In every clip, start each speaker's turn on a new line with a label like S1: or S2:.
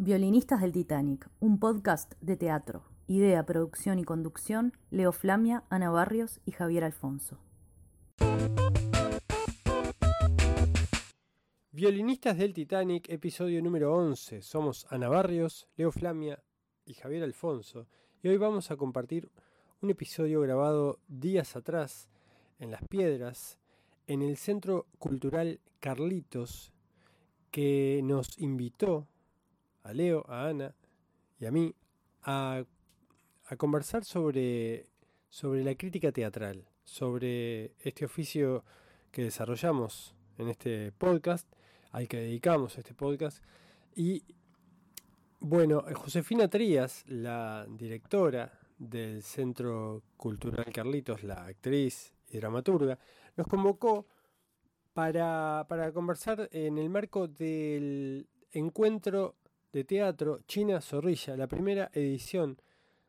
S1: Violinistas del Titanic, un podcast de teatro. Idea, producción y conducción, Leo Flamia, Ana Barrios y Javier Alfonso.
S2: Violinistas del Titanic, episodio número 11. Somos Ana Barrios, Leo Flamia y Javier Alfonso. Y hoy vamos a compartir un episodio grabado días atrás en Las Piedras, en el Centro Cultural Carlitos, que nos invitó a Leo, a Ana y a mí a, conversar sobre, sobre la crítica teatral, sobre este oficio que desarrollamos en este podcast, al que dedicamos este podcast. Y bueno, Josefina Trías, la directora del Centro Cultural Carlitos, la actriz y dramaturga, nos convocó para, para conversar en el marco del encuentro de teatro China Zorrilla, la primera edición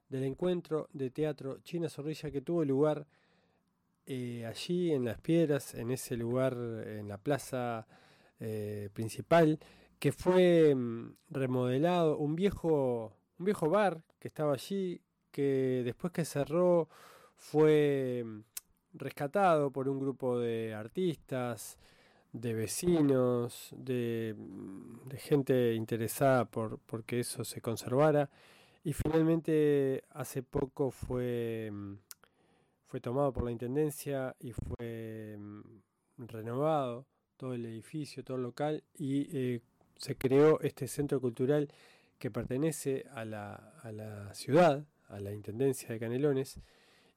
S2: del encuentro de teatro China Zorrilla que tuvo lugar eh, allí en Las Piedras, en ese lugar, en la plaza eh, principal, que fue mm, remodelado, un viejo, un viejo bar que estaba allí, que después que cerró fue mm, rescatado por un grupo de artistas, de vecinos, de, gente interesada por, que eso se conservara. Y finalmente hace poco fue, fue tomado por la Intendencia y fue mm, renovado todo el edificio, todo el local y eh, se creó este centro cultural que pertenece a la, a la ciudad, a la Intendencia de Canelones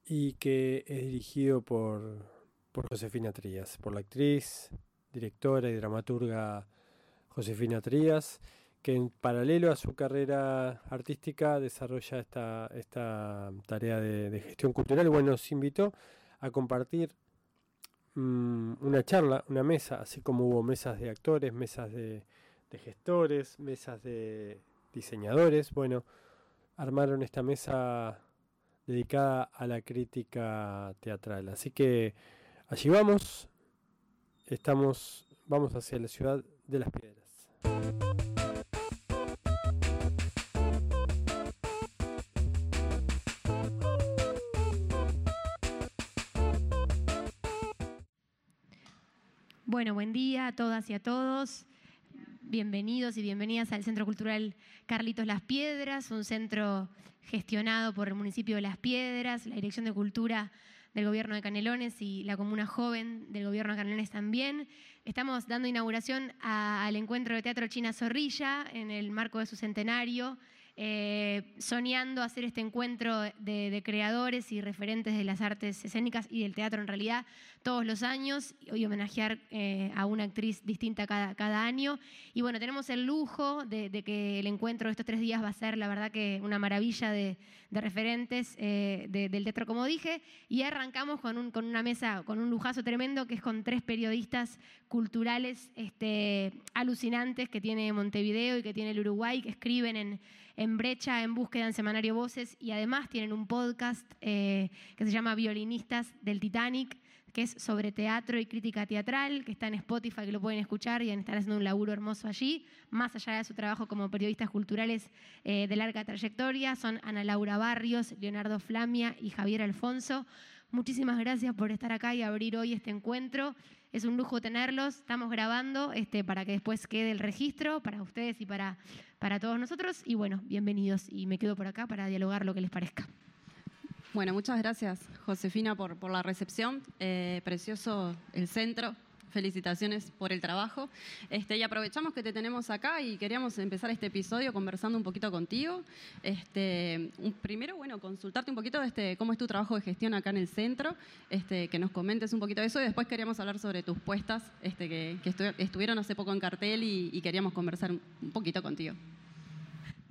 S2: y que es dirigido por, por Josefina Trías, por la actriz, directora y dramaturga Josefina Trías, que en paralelo a su carrera artística desarrolla esta, esta tarea de, gestión cultural. Bueno, nos invitó a compartir mm, una charla, una mesa, así como hubo mesas de actores, mesas de, de gestores, mesas de diseñadores. Bueno, armaron esta mesa dedicada a la crítica teatral. Así que allí vamos, Estamos, vamos hacia la ciudad de las piedras.
S3: Bueno, buen día a todas y a todos. Bienvenidos y bienvenidas al Centro Cultural Carlitos Las Piedras, un centro gestionado por el municipio de Las Piedras, la Dirección de Cultura del gobierno de Canelones y la comuna joven del gobierno de Canelones también. Estamos dando inauguración al encuentro de teatro China Zorrilla en el marco de su centenario. Eh, soñando hacer este encuentro de, creadores y referentes de las artes escénicas y del teatro en realidad todos los años y homenajear eh, a una actriz distinta cada, cada, año. Y bueno, tenemos el lujo de, que el encuentro de estos tres días va a ser la verdad que una maravilla de, referentes eh, del teatro, como dije, y arrancamos con, un, con, una mesa, con un lujazo tremendo que es con tres periodistas culturales este, alucinantes que tiene Montevideo y que tiene el Uruguay, que escriben en en Brecha en búsqueda en Semanario Voces y además tienen un podcast eh, que se llama Violinistas del Titanic, que es sobre teatro y crítica teatral, que está en Spotify, que lo pueden escuchar y están haciendo un laburo hermoso allí, más allá de su trabajo como periodistas culturales eh, de larga trayectoria, son Ana Laura Barrios, Leonardo Flamia y Javier Alfonso. Muchísimas gracias por estar acá y abrir hoy este encuentro. Es un lujo tenerlos. Estamos grabando este, para que después quede el registro para ustedes y para, para todos nosotros. Y bueno, bienvenidos y me quedo por acá para dialogar lo que les parezca.
S4: Bueno, muchas gracias Josefina por, por la recepción. Eh, precioso el centro, felicitaciones por el trabajo. Este, y aprovechamos que te tenemos acá y queríamos empezar este episodio conversando un poquito contigo. Este, primero, bueno, consultarte un poquito este, cómo es tu trabajo de gestión acá en el centro, este, que nos comentes un poquito de eso y después queríamos hablar sobre tus puestas este, que, estuvieron hace poco en cartel y queríamos conversar un poquito contigo.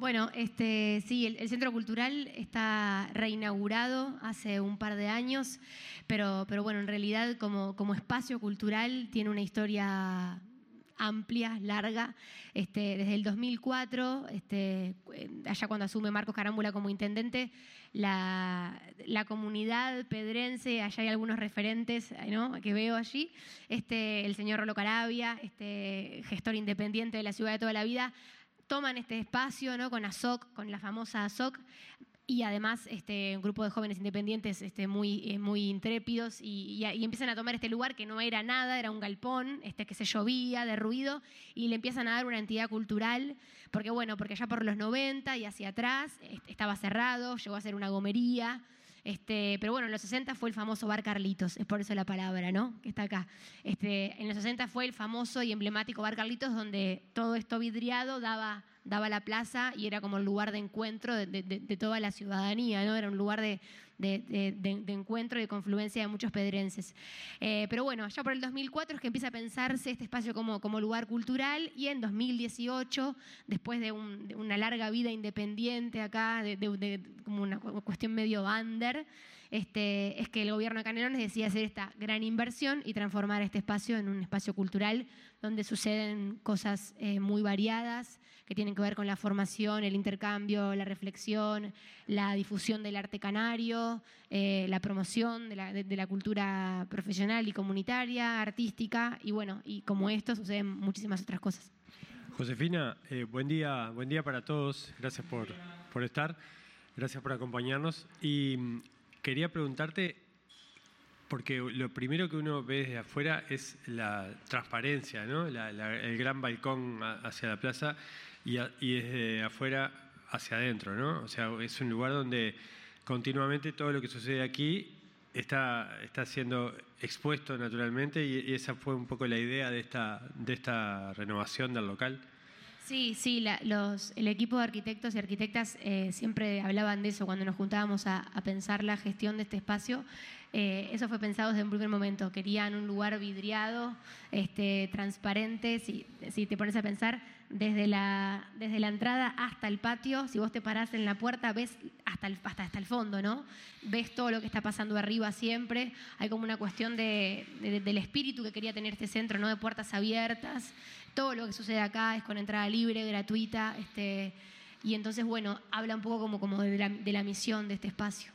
S3: Bueno, este, sí, el, Centro Cultural está reinaugurado hace un par de años, pero, pero bueno, en realidad como, como espacio cultural tiene una historia amplia, larga. Este, desde el 2004, este, allá cuando asume Marcos Carámbula como intendente, la, comunidad pedrense, allá hay algunos referentes que veo allí, este, el señor Rolo Carabia, este, gestor independiente de la ciudad de toda la vida, toman este espacio ¿no? con ASOC, con la famosa ASOC, y además este, un grupo de jóvenes independientes este, muy, eh, muy intrépidos y, empiezan a tomar este lugar que no era nada, era un galpón, este, que se llovía de ruido y le empiezan a dar una entidad cultural, porque bueno, porque ya por los 90 y hacia atrás estaba cerrado, llegó a ser una gomería. Este, pero bueno, en los 60 fue el famoso Bar Carlitos, es por eso la palabra, ¿no? Que está acá. Este, en los 60 fue el famoso y emblemático Bar Carlitos, donde todo esto vidriado daba daba la plaza y era como el lugar de encuentro de, toda la ciudadanía, ¿no? Era un lugar de, encuentro y de confluencia de muchos pedrenses. Eh, pero bueno, ya por el 2004 es que empieza a pensarse este espacio como, como lugar cultural y en 2018, después de, una larga vida independiente acá, de, como una cuestión medio under, este, es que el gobierno de Canelones decide hacer esta gran inversión y transformar este espacio en un espacio cultural donde suceden cosas eh, muy variadas que tienen que ver con la formación, el intercambio, la reflexión, la difusión del arte canario, eh, la promoción de la, cultura profesional y comunitaria, artística, y bueno, y como esto suceden muchísimas otras cosas.
S2: Josefina, eh, buen día, buen día para todos. Gracias por, por estar, gracias por acompañarnos. Y mm, quería preguntarte, porque lo primero que uno ve desde afuera es la transparencia, ¿no? el gran balcón hacia la plaza y, desde afuera hacia adentro, ¿no? O sea, es un lugar donde continuamente todo lo que sucede aquí está, está siendo expuesto naturalmente y, esa fue un poco la idea de esta, de esta renovación del local.
S3: Sí, sí, los, el equipo de arquitectos y arquitectas eh, siempre hablaban de eso cuando nos juntábamos a, pensar la gestión de este espacio. Eh, eso fue pensado desde un primer momento. Querían un lugar vidriado, este, transparente. Si, si te pones a pensar, desde la, desde la entrada hasta el patio, si vos te parás en la puerta, ves hasta el, hasta, hasta el fondo, ¿no? Ves todo lo que está pasando arriba siempre. Hay como una cuestión de, del espíritu que quería tener este centro, ¿no? De puertas abiertas. Todo lo que sucede acá es con entrada libre, gratuita. Este, y entonces, bueno, habla un poco como, como de, la, de la misión de este espacio.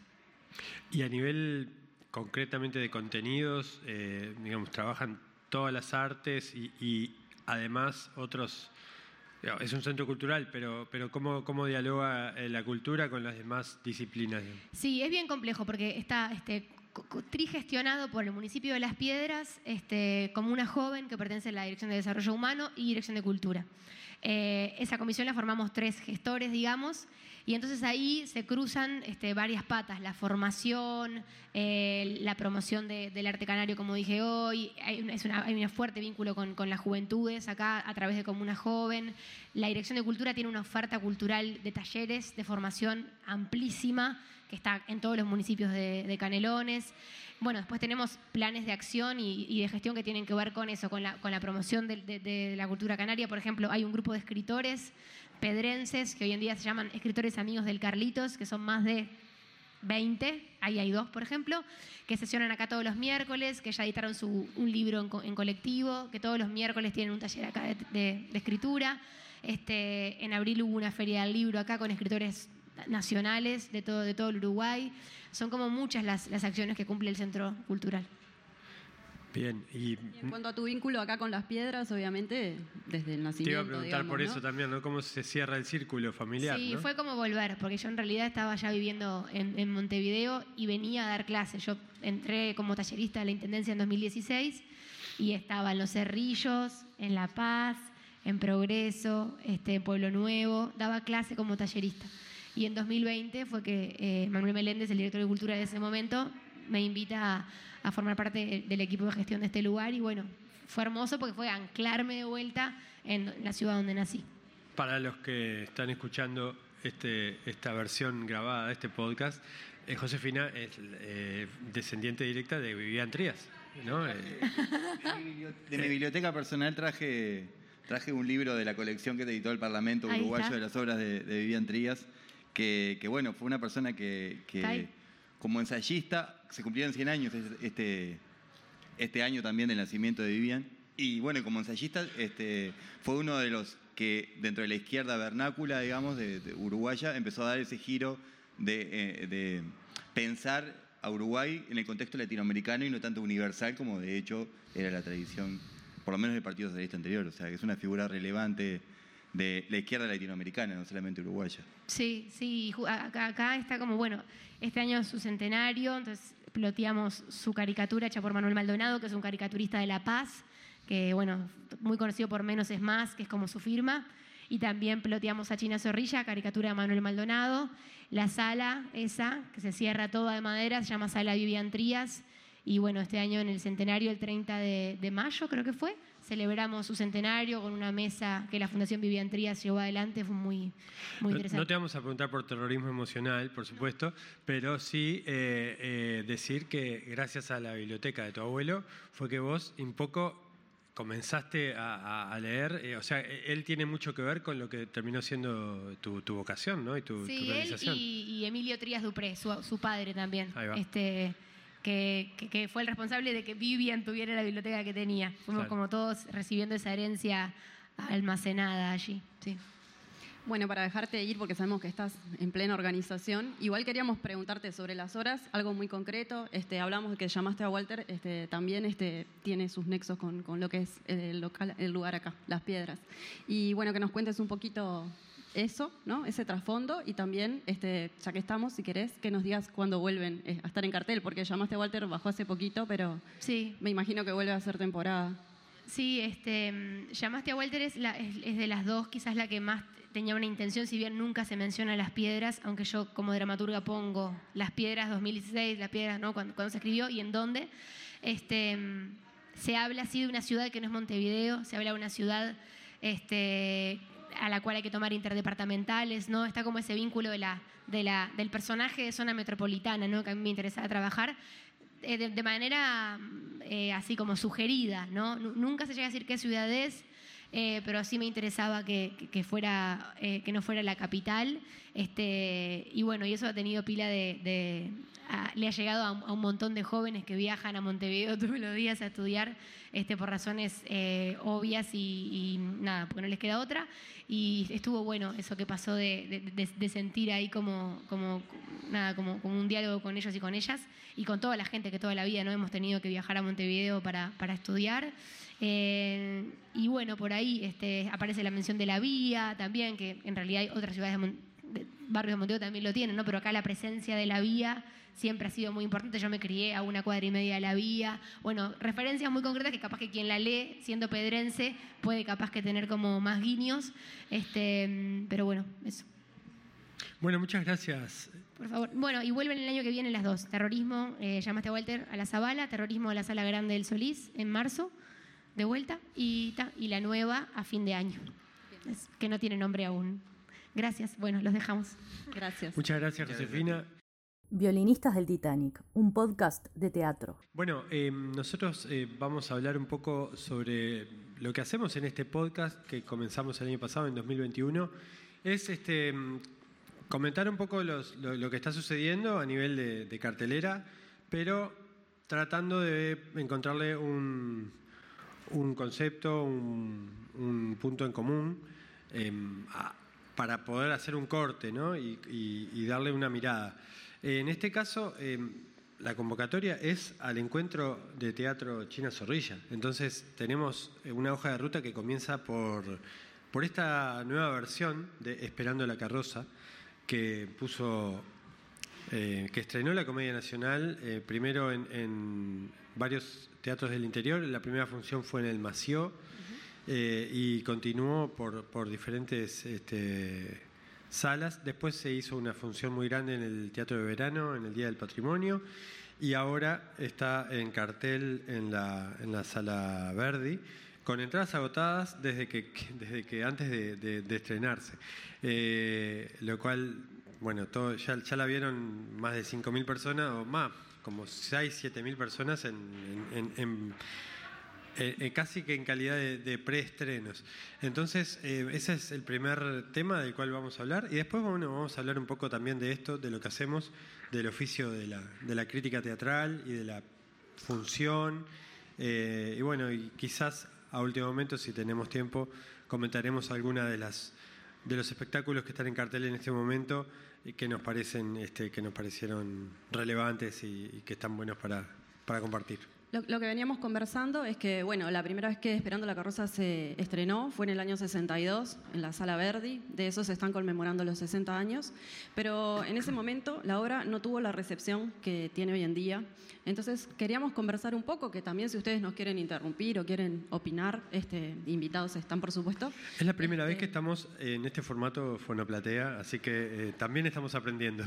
S2: Y a nivel concretamente de contenidos, eh, digamos, trabajan todas las artes y, y además otros es un centro cultural, pero, pero ¿cómo, cómo dialoga eh, la cultura con las demás disciplinas?
S3: Sí, es bien complejo porque está este, trigestionado por el municipio de Las Piedras este, como una joven que pertenece a la Dirección de Desarrollo Humano y Dirección de Cultura. Eh, esa comisión la formamos tres gestores, digamos, y entonces ahí se cruzan este, varias patas, la formación, eh, la promoción del arte canario, como dije hoy, hay, un fuerte vínculo con, las juventudes acá a través de Comuna Joven. La Dirección de Cultura tiene una oferta cultural de talleres de formación amplísima que está en todos los municipios de, Canelones. Bueno, después tenemos planes de acción y, de gestión que tienen que ver con eso, con la, promoción de, de, la cultura canaria. Por ejemplo, hay un grupo de escritores pedrenses, que hoy en día se llaman escritores amigos del Carlitos, que son más de 20, ahí hay dos, por ejemplo, que sesionan acá todos los miércoles, que ya editaron su, un libro en, colectivo, que todos los miércoles tienen un taller acá de, escritura. Este, en abril hubo una feria del libro acá con escritores nacionales de todo, de todo el Uruguay. Son como muchas las, las acciones que cumple el Centro Cultural.
S2: Bien, y,
S4: en cuanto a tu vínculo acá con las piedras, obviamente desde el nacimiento. Te
S2: iba a preguntar por eso también, ¿no? ¿Cómo se cierra el círculo familiar?
S3: Sí, fue como volver, porque yo en realidad estaba ya viviendo en, Montevideo y venía a dar clases. Yo entré como tallerista de la Intendencia en 2016 y estaba en Los Cerrillos, en La Paz, en Progreso, este, en Pueblo Nuevo, daba clase como tallerista. Y en 2020 fue que eh, Manuel Meléndez, el director de Cultura de ese momento, me invita a a formar parte del equipo de gestión de este lugar y bueno, fue hermoso porque fue anclarme de vuelta en la ciudad donde nací.
S2: Para los que están escuchando este, esta versión grabada de este podcast, eh, Josefina es eh, descendiente directa de Vivian Trías. ¿no?
S5: Eh, de mi biblioteca personal traje, traje un libro de la colección que te editó el Parlamento Uruguayo de las obras de, Vivian Trías, que, bueno, fue una persona que, que como ensayista se cumplieron 100 años este, este año también del nacimiento de Vivian. Y bueno, como ensayista este, fue uno de los que dentro de la izquierda vernácula, digamos, de, uruguaya, empezó a dar ese giro de, eh, pensar a Uruguay en el contexto latinoamericano y no tanto universal como de hecho era la tradición, por lo menos del Partido Socialista anterior. O sea, que es una figura relevante de la izquierda latinoamericana, no solamente uruguaya.
S3: Sí, sí, acá, está como, bueno, este año es su centenario, entonces ploteamos su caricatura hecha por Manuel Maldonado, que es un caricaturista de La Paz, que bueno, muy conocido por Menos es Más, que es como su firma, y también ploteamos a China Zorrilla, caricatura de Manuel Maldonado, la sala esa, que se cierra toda de madera, se llama Sala Vivian Trías, y bueno, este año en el centenario, el 30 de mayo creo que fue, celebramos su centenario con una mesa que la Fundación Vivian Trías llevó adelante, fue muy, muy interesante.
S2: No te vamos a preguntar por terrorismo emocional, por supuesto, pero sí eh, eh, decir que gracias a la biblioteca de tu abuelo fue que vos un poco comenzaste a, leer, eh, o sea, él tiene mucho que ver con lo que terminó siendo tu, vocación, ¿no? Y tu,
S3: sí, él y, Emilio Trías Dupré, su, su padre también. Ahí va. Este, que, fue el responsable de que Vivian tuviera la biblioteca que tenía. Fuimos como todos recibiendo esa herencia almacenada allí. Sí.
S4: Bueno, para dejarte ir, porque sabemos que estás en plena organización, igual queríamos preguntarte sobre las horas, algo muy concreto. Este, hablamos de que llamaste a Walter, este, también este, tiene sus nexos con, con, lo que es el, local, el lugar acá, Las Piedras. Y bueno, que nos cuentes un poquito eso, ¿no? ese trasfondo y también, este, ya que estamos, si querés, que nos digas cuándo vuelven eh, a estar en cartel, porque llamaste a Walter, bajó hace poquito, pero sí. me imagino que vuelve a ser temporada.
S3: Sí, este, llamaste a Walter, es, es, de las dos quizás la que más tenía una intención, si bien nunca se menciona las piedras, aunque yo como dramaturga pongo las piedras 2016, las piedras, ¿no? Cuando, cuando se escribió y en dónde. Este, se habla así de una ciudad que no es Montevideo, se habla de una ciudad este, a la cual hay que tomar interdepartamentales, ¿no? Está como ese vínculo de la, de la, del personaje de zona metropolitana, ¿no? Que a mí me interesaba trabajar eh, de, manera eh, así como sugerida, ¿no? Nunca se llega a decir qué ciudad es, eh, pero sí me interesaba que, que, fuera, que no fuera la capital. Este, y bueno, y eso ha tenido pila de, le ha llegado a, un montón de jóvenes que viajan a Montevideo todos los días a estudiar este, por razones eh, obvias y, nada, porque no les queda otra. Y estuvo bueno eso que pasó de, sentir ahí como, como, nada, como, como, un diálogo con ellos y con ellas y con toda la gente que toda la vida no hemos tenido que viajar a Montevideo para, para estudiar. Eh, y bueno, por ahí este, aparece la mención de la vía también, que en realidad hay otras ciudades de, barrios de Montevideo también lo tienen, ¿no? pero acá la presencia de la vía siempre ha sido muy importante. Yo me crié a una cuadra y media de la vía. Bueno, referencias muy concretas que capaz que quien la lee, siendo pedrense, puede capaz que tener como más guiños. Este, pero bueno, eso.
S2: Bueno, muchas gracias.
S3: Por favor. Bueno, y vuelven el año que viene las dos. Terrorismo, eh, llamaste a Walter a la Zabala, terrorismo a la Sala Grande del Solís en marzo, de vuelta, y, y la nueva a fin de año, que no tiene nombre aún. Gracias. Bueno, los dejamos.
S4: Gracias.
S2: Muchas gracias, Josefina.
S1: Violinistas del Titanic, un podcast de teatro.
S2: Bueno, eh, nosotros eh, vamos a hablar un poco sobre lo que hacemos en este podcast que comenzamos el año pasado, en 2021. Es este, comentar un poco lo, que está sucediendo a nivel de, cartelera, pero tratando de encontrarle un, concepto, un, punto en común. Em, para poder hacer un corte ¿no? y, darle una mirada. En este caso, em, la convocatoria es al encuentro de teatro China Zorrilla. Entonces tenemos una hoja de ruta que comienza por, por esta nueva versión de Esperando la carroza, que puso, eh, que estrenó la Comedia Nacional eh, primero en, varios teatros del interior. La primera función fue en el Mació eh, y continuó por, por diferentes este, salas. Después se hizo una función muy grande en el Teatro de Verano, en el Día del Patrimonio, y ahora está en cartel en la, en la Sala Verdi, con entradas agotadas desde que, desde que antes de, estrenarse. Eh, lo cual, bueno, todo, ya, ya la vieron más de 5.000 personas, o más, como 6, 7.000 personas en, eh, eh, casi que en calidad de, preestrenos. Entonces, eh, ese es el primer tema del cual vamos a hablar. Y después bueno, vamos a hablar un poco también de esto, de lo que hacemos, del oficio de la, de la crítica teatral y de la función. y bueno, y quizás a último momento, si tenemos tiempo, comentaremos alguna de las de los espectáculos que están en cartel en este momento que nos parecen, este, que nos parecieron relevantes y, y que están buenos para, para compartir.
S4: Lo, que veníamos conversando es que, bueno, la primera vez que Esperando la Carroza se estrenó fue en el año 62, en la Sala Verdi. De eso se están conmemorando los 60 años. Pero en ese momento la obra no tuvo la recepción que tiene hoy en día. Entonces queríamos conversar un poco, que también si ustedes nos quieren interrumpir o quieren opinar, este, invitados están, por supuesto.
S2: Es la primera vez este que estamos en este formato Fonoplatea, así que eh, también estamos aprendiendo.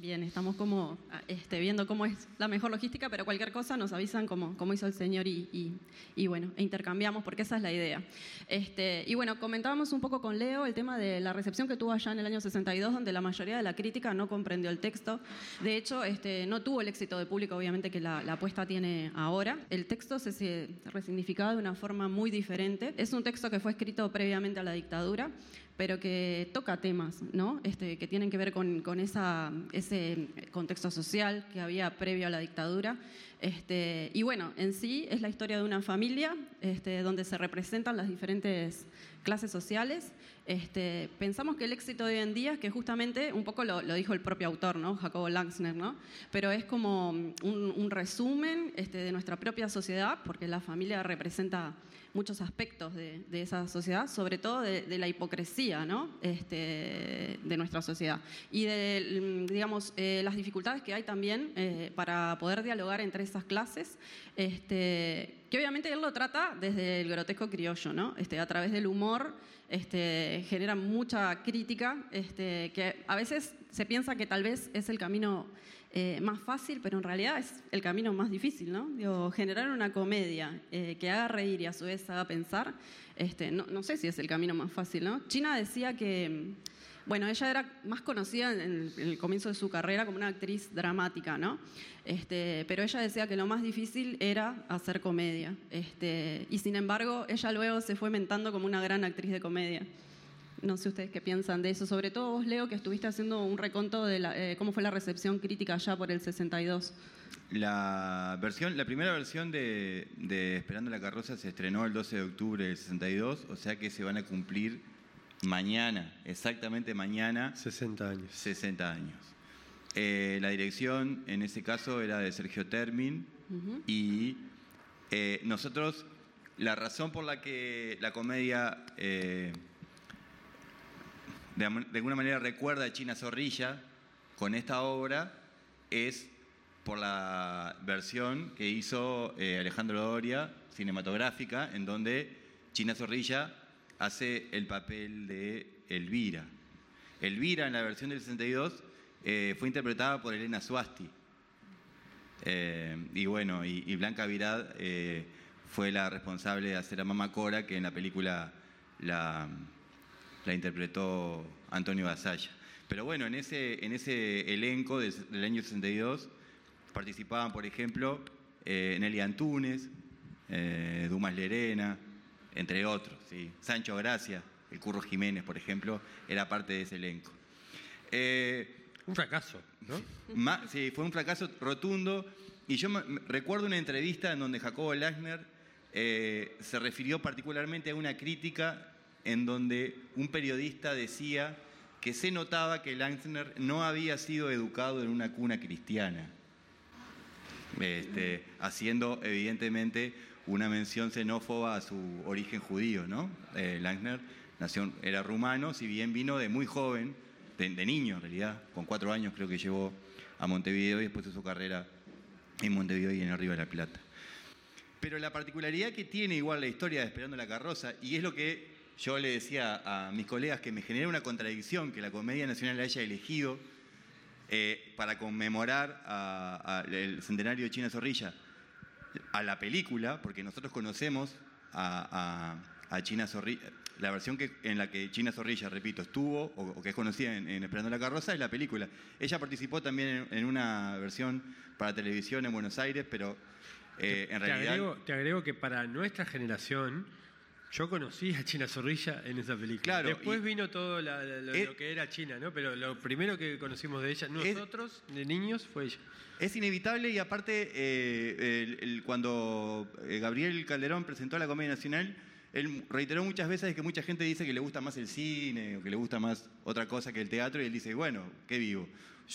S4: Bien, estamos como este, viendo cómo es la mejor logística, pero cualquier cosa nos avisan como, como hizo el señor y, y, bueno, e intercambiamos porque esa es la idea. Este, y bueno, comentábamos un poco con Leo el tema de la recepción que tuvo allá en el año 62, donde la mayoría de la crítica no comprendió el texto. De hecho, este, no tuvo el éxito de público, obviamente, que la, la apuesta tiene ahora. El texto se, se resignificaba de una forma muy diferente. Es un texto que fue escrito previamente a la dictadura, pero que toca temas ¿no? este, que tienen que ver con, con esa, ese contexto social que había previo a la dictadura. Este, y bueno, en sí es la historia de una familia este, donde se representan las diferentes clases sociales. Este, pensamos que el éxito de hoy en día que justamente, un poco lo, dijo el propio autor, ¿no? Jacobo Langsner, ¿no? pero es como un, un resumen este, de nuestra propia sociedad, porque la familia representa muchos aspectos de, esa sociedad, sobre todo de, la hipocresía ¿no? este, de nuestra sociedad y de digamos, eh, las dificultades que hay también eh, para poder dialogar entre esas clases, este, que obviamente él lo trata desde el grotesco criollo, ¿no? este, a través del humor. Genera mucha crítica, que a veces se piensa que tal vez es el camino eh, más fácil, pero en realidad es el camino más difícil, ¿no? Digo, generar una comedia eh, que haga reír y a su vez haga pensar, este, no, no, sé si es el camino más fácil, ¿no? China decía que, bueno, ella era más conocida en el, comienzo de su carrera como una actriz dramática, ¿no? Este, pero ella decía que lo más difícil era hacer comedia, este, y sin embargo ella luego se fue mentando como una gran actriz de comedia. No sé ustedes qué piensan de eso, sobre todo vos, Leo, que estuviste haciendo un reconto de eh, cómo fue la recepción crítica allá por el 62.
S5: La, versión, la primera versión de, Esperando la carroza se estrenó el 12 de octubre del 62, o sea que se van a cumplir mañana, exactamente mañana.
S2: 60 años.
S5: 60 años. Eh, la dirección en ese caso era de Sergio Termin y eh, nosotros, la razón por la que la comedia de, alguna manera recuerda a China Zorrilla con esta obra es por la versión que hizo eh, Alejandro Doria, cinematográfica, en donde China Zorrilla hace el papel de Elvira. Elvira, en la versión del 62, eh, fue interpretada por Elena Suasti. Eh, y bueno, y, Blanca Virad fue la responsable de hacer a Mama Cora, que en la película la, la interpretó Antonio Basalla. Pero bueno, en ese, en ese elenco del año 62 participaban, por ejemplo, eh, Nelly Antunes, eh, Dumas Lerena, entre otros. Sancho Gracia, el Curro Jiménez, por ejemplo, era parte de ese elenco.
S2: Eh, un fracaso,
S5: ¿no? sí, fue un fracaso rotundo. Y yo recuerdo una entrevista en donde Jacobo Lachner se refirió particularmente a una crítica en donde un periodista decía que se notaba que Langsner no había sido educado en una cuna cristiana, este, haciendo evidentemente una mención xenófoba a su origen judío. ¿no? Eh, nació, era rumano, si bien vino de muy joven, de, niño en realidad, con cuatro años creo que llegó a Montevideo y después de su carrera en Montevideo y en Arriba de la Plata. Pero la particularidad que tiene igual la historia de Esperando la Carroza, y es lo que yo le decía a mis colegas que me genera una contradicción que la Comedia Nacional haya elegido eh, para conmemorar el centenario de China Zorrilla a la película, porque nosotros conocemos a, China Zorrilla, la versión que, en la que China Zorrilla, repito, estuvo o, que es conocida en, Esperando la Carroza es la película. Ella participó también en, una versión para televisión en Buenos Aires, pero eh, en realidad...
S2: te agrego que para nuestra generación yo conocí a China Zorrilla en esa película. Después vino todo lo, que era China, ¿no? Pero lo primero que conocimos de ella, nosotros, de niños, fue ella.
S5: Es inevitable y aparte, eh, cuando eh, Gabriel Calderón presentó la Comedia Nacional, él reiteró muchas veces que mucha gente dice que le gusta más el cine o que le gusta más otra cosa que el teatro y él dice, bueno, qué vivo.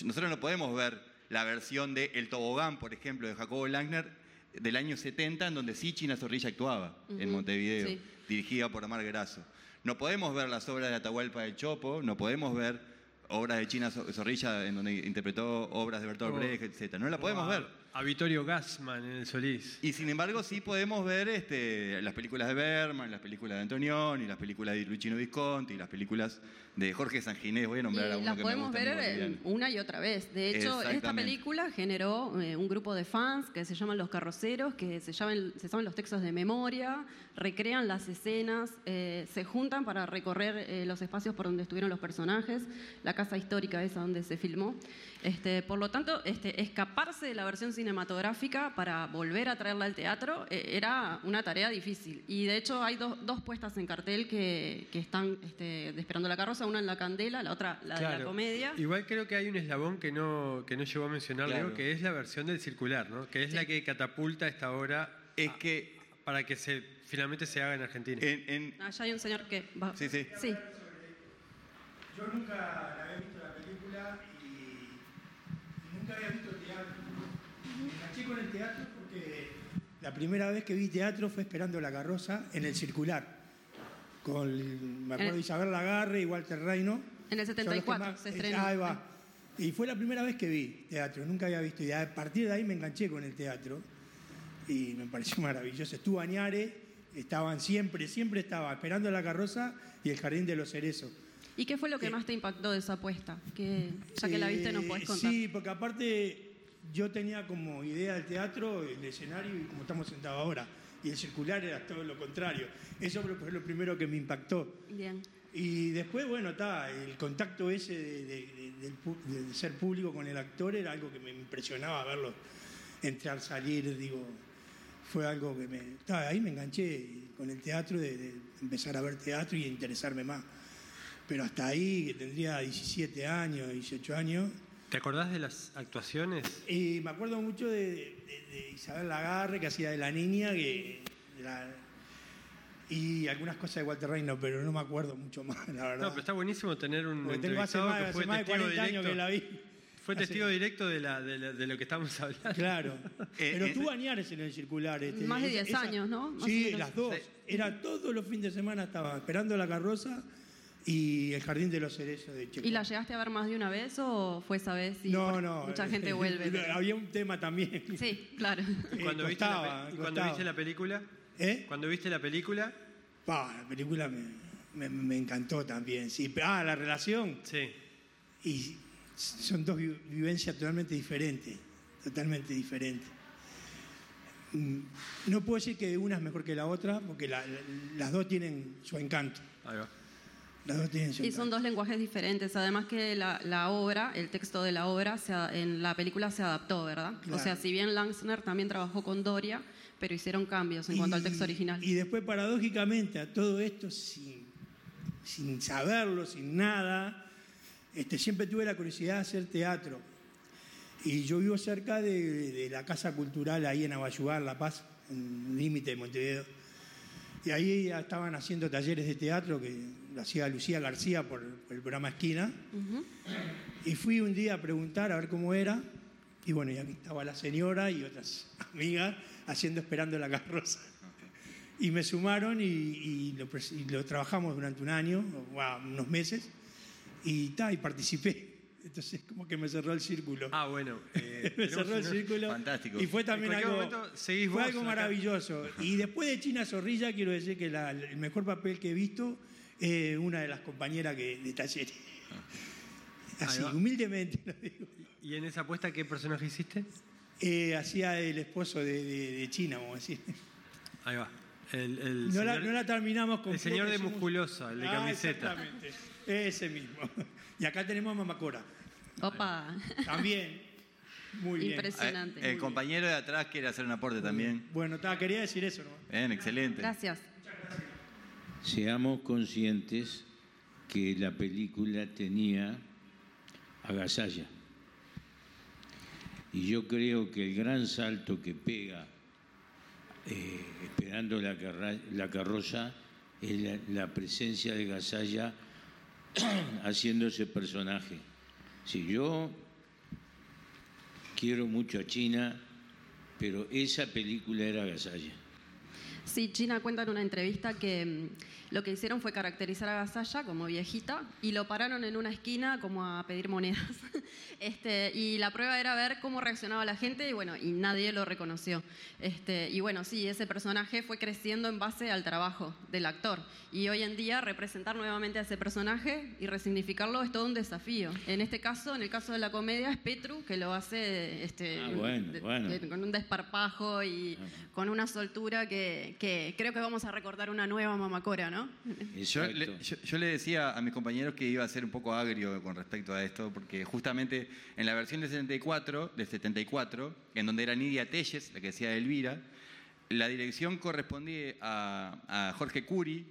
S5: Nosotros no podemos ver la versión de El Tobogán, por ejemplo, de Jacobo Langner del año 70, en donde sí China Zorrilla actuaba, en Montevideo, dirigida por Amar Grasso. No podemos ver las obras de Atahualpa del Chopo, no podemos ver obras de China Zorrilla en donde interpretó obras de Bertolt oh. Brecht, etc. No la podemos ver.
S2: A Vittorio Gassman en el Solís.
S5: Y sin embargo sí podemos ver este, las películas de Berman, las películas de Antonioni, las películas de Luchino Visconti, las películas de Jorge Sanginés, voy a nombrar
S4: y las podemos ver una y otra vez. De hecho, esta película generó eh, un grupo de fans que se llaman Los Carroceros, que se, llaman, se saben los textos de memoria, recrean las escenas, eh, se juntan para recorrer eh, los espacios por donde estuvieron los personajes, la casa histórica esa donde se filmó. Este, por lo tanto, este, escaparse de la versión cinematográfica para volver a traerla al teatro eh, era una tarea difícil. Y de hecho hay dos puestas en cartel que, están este, esperando la carroza, una en la candela, la otra la de la comedia.
S2: Igual creo que hay un eslabón que no, que no llegó a mencionar, que es la versión del circular, ¿no? que es la que catapulta esta obra
S5: es que,
S2: para que se, finalmente se haga en Argentina.
S4: En, Allá ah, hay un señor que va.
S5: Sí, sí.
S4: sí.
S6: Yo nunca la había visto nunca había visto teatro. Me enganché con el teatro porque la primera vez que vi teatro fue esperando la carroza en el circular. Con, me acuerdo de Isabel Lagarre y Walter Reino.
S4: En el 74 se estrenó.
S6: Ahí va. Y fue la primera vez que vi teatro, nunca había visto. Y a partir de ahí me enganché con el teatro y me pareció maravilloso. Estuvo Añare, estaban siempre, siempre estaba esperando la carroza y el jardín de los cerezos.
S4: ¿Y qué fue lo que más te impactó de esa apuesta? Que, ya que la viste, nos podés contar.
S6: Sí, porque aparte yo tenía como idea del teatro, el escenario y como estamos sentados ahora. Y el circular era todo lo contrario. Eso fue lo primero que me impactó.
S4: Bien.
S6: Y después, bueno, está, el contacto ese de, ser público con el actor era algo que me impresionaba verlo entrar, salir, digo, fue algo que me... ahí me enganché con el teatro, de empezar a ver teatro y interesarme más pero hasta ahí, que tendría 17 años, 18 años.
S2: ¿Te acordás de las actuaciones?
S6: Y me acuerdo mucho de, Isabel Lagarre, que hacía de la niña, que, y algunas cosas de Walter Reino, pero no me acuerdo mucho más, la verdad.
S2: No, pero está buenísimo tener un entrevistado
S6: más, que fue testigo directo. que la vi.
S2: Fue testigo directo de, la, de, lo que estamos hablando.
S6: Claro. Eh, pero tuvo Añares en el circular. Este,
S4: más de 10 años, ¿no?
S6: sí, las dos. Era todos los fines de semana, estaba esperando la carroza y el Jardín de los Cerezos de Checo.
S4: ¿Y la llegaste a ver más de una vez o fue esa vez?
S6: Y no, no.
S4: Mucha gente vuelve.
S6: Había un tema también.
S4: Sí, claro.
S2: ¿Y eh, cuando, viste, la, viste la película?
S6: ¿Eh?
S2: ¿Cuando viste la película?
S6: la película me, me, encantó también. Sí. Ah, la relación.
S2: Sí.
S6: Y son dos vivencias totalmente diferentes. Totalmente diferentes. Mm, no puedo decir que una es mejor que la otra, porque las dos tienen su encanto.
S2: Ahí va.
S4: Y son dos lenguajes diferentes. Además que la, obra, el texto de la obra, en la película se adaptó, ¿verdad? O sea, si bien Langsner también trabajó con Doria, pero hicieron cambios en cuanto al texto original.
S6: Y después, paradójicamente, a todo esto, sin, sin saberlo, sin nada, este, siempre tuve la curiosidad de hacer teatro. Y yo vivo cerca de, la Casa Cultural ahí en Abayugar, La Paz, en límite de Montevideo. Y ahí ya estaban haciendo talleres de teatro que lo hacía Lucía García por, el programa Esquina. Y fui un día a preguntar a ver cómo era. Y bueno, y aquí estaba la señora y otras amigas haciendo Esperando la Carroza. Y me sumaron y, lo, trabajamos durante un año, unos meses, y, ta, y participé. Entonces, como que me cerró el círculo.
S2: Ah, bueno.
S6: Eh, me cerró el círculo.
S5: Fantástico.
S6: Y fue también algo, fue algo maravilloso. Y después de China Zorrilla, quiero decir que el mejor papel que he visto eh, una de las compañeras que, de talleres. Así, humildemente lo digo.
S2: ¿Y en esa apuesta qué personaje hiciste?
S6: Eh, hacía el esposo de, China, vamos a decir.
S2: Ahí va.
S6: no, la, terminamos con.
S2: El señor de musculosa, el de ah, camiseta.
S6: Exactamente, ese mismo. Y acá tenemos a Mamacora.
S4: Opa.
S6: También. Muy bien.
S4: Impresionante.
S5: El compañero de atrás quiere hacer un aporte también.
S6: Bueno, quería decir eso, ¿no?
S5: Bien, excelente.
S4: Gracias
S7: seamos conscientes que la película tenía agasalla. Y yo creo que el gran salto que pega eh, esperando la, carroza es la, presencia de Gasalla haciendo ese personaje. Si yo quiero mucho a China, pero esa película era Gasalla.
S4: Sí, China cuenta en una entrevista que mm, lo que hicieron fue caracterizar a Gasalla como viejita y lo pararon en una esquina como a pedir monedas. Este, y la prueba era ver cómo reaccionaba la gente y bueno, y nadie lo reconoció. Este, y bueno, sí, ese personaje fue creciendo en base al trabajo del actor. Y hoy en día representar nuevamente a ese personaje y resignificarlo es todo un desafío. En este caso, en el caso de la comedia, es Petru que lo hace este,
S7: ah,
S4: con un desparpajo y ah, con una soltura que, que creo que vamos a recordar una nueva mamacora, ¿no?
S5: Yo le, yo, le, decía a mis compañeros que iba a ser un poco agrio con respecto a esto, porque justamente en la versión de 74, de 74 en donde era Nidia Telles, la que decía Elvira, la dirección correspondía a, Jorge Curi,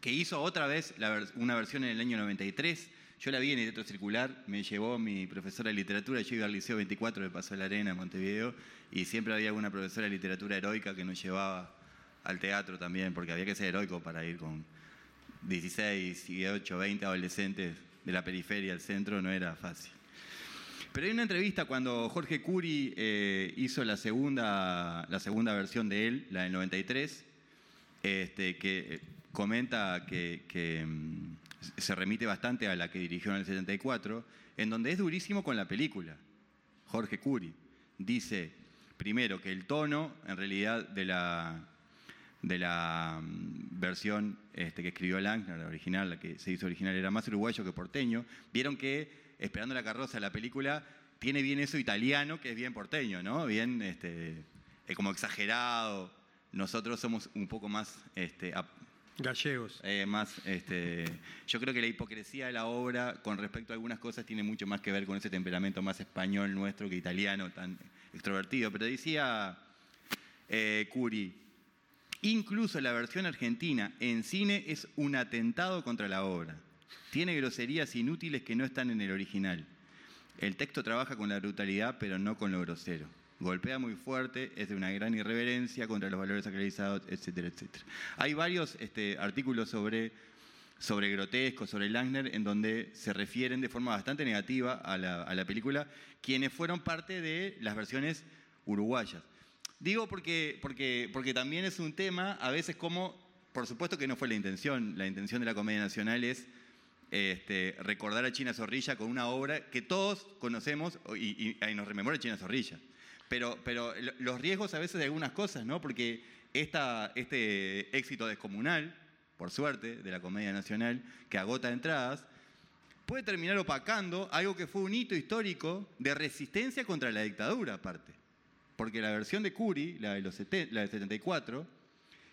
S5: que hizo otra vez una versión en el año 93. Yo la vi en el teatro circular, me llevó mi profesora de literatura, yo iba al Liceo 24 de Paso de la Arena, en Montevideo, y siempre había alguna profesora de literatura heroica que nos llevaba al teatro también, porque había que ser heroico para ir con 16, 18, 20 adolescentes de la periferia al centro, no era fácil. Pero hay una entrevista cuando Jorge Curi eh, hizo la segunda, la segunda versión de él, la del 93, este, que eh, comenta que, mm, se remite bastante a la que dirigió en el 74, en donde es durísimo con la película. Jorge Curi dice, primero, que el tono, en realidad, de la, de la mm, versión este, que escribió Langner, la original, la que se hizo original, era más uruguayo que porteño. Vieron que Esperando la carroza, la película, tiene bien eso italiano, que es bien porteño, ¿no? Bien este, como exagerado. Nosotros somos un poco más... Este,
S2: Gallegos.
S5: Eh, más, este, yo creo que la hipocresía de la obra con respecto a algunas cosas tiene mucho más que ver con ese temperamento más español nuestro que italiano, tan extrovertido. Pero decía eh, Curi, Incluso la versión argentina en cine es un atentado contra la obra. Tiene groserías inútiles que no están en el original. El texto trabaja con la brutalidad, pero no con lo grosero. Golpea muy fuerte, es de una gran irreverencia contra los valores sacralizados, etcétera, etcétera. Hay varios este, artículos sobre, sobre grotesco, sobre Langner, en donde se refieren de forma bastante negativa a la, a la película, quienes fueron parte de las versiones uruguayas. Digo porque, porque, porque también es un tema, a veces como, por supuesto que no fue la intención, la intención de la Comedia Nacional es este, recordar a China Zorrilla con una obra que todos conocemos y, nos rememora China Zorrilla. Pero, pero los riesgos a veces de algunas cosas, ¿no? Porque esta, este éxito descomunal, por suerte, de la Comedia Nacional, que agota entradas, puede terminar opacando algo que fue un hito histórico de resistencia contra la dictadura, aparte porque la versión de Curi, la de los la del 74,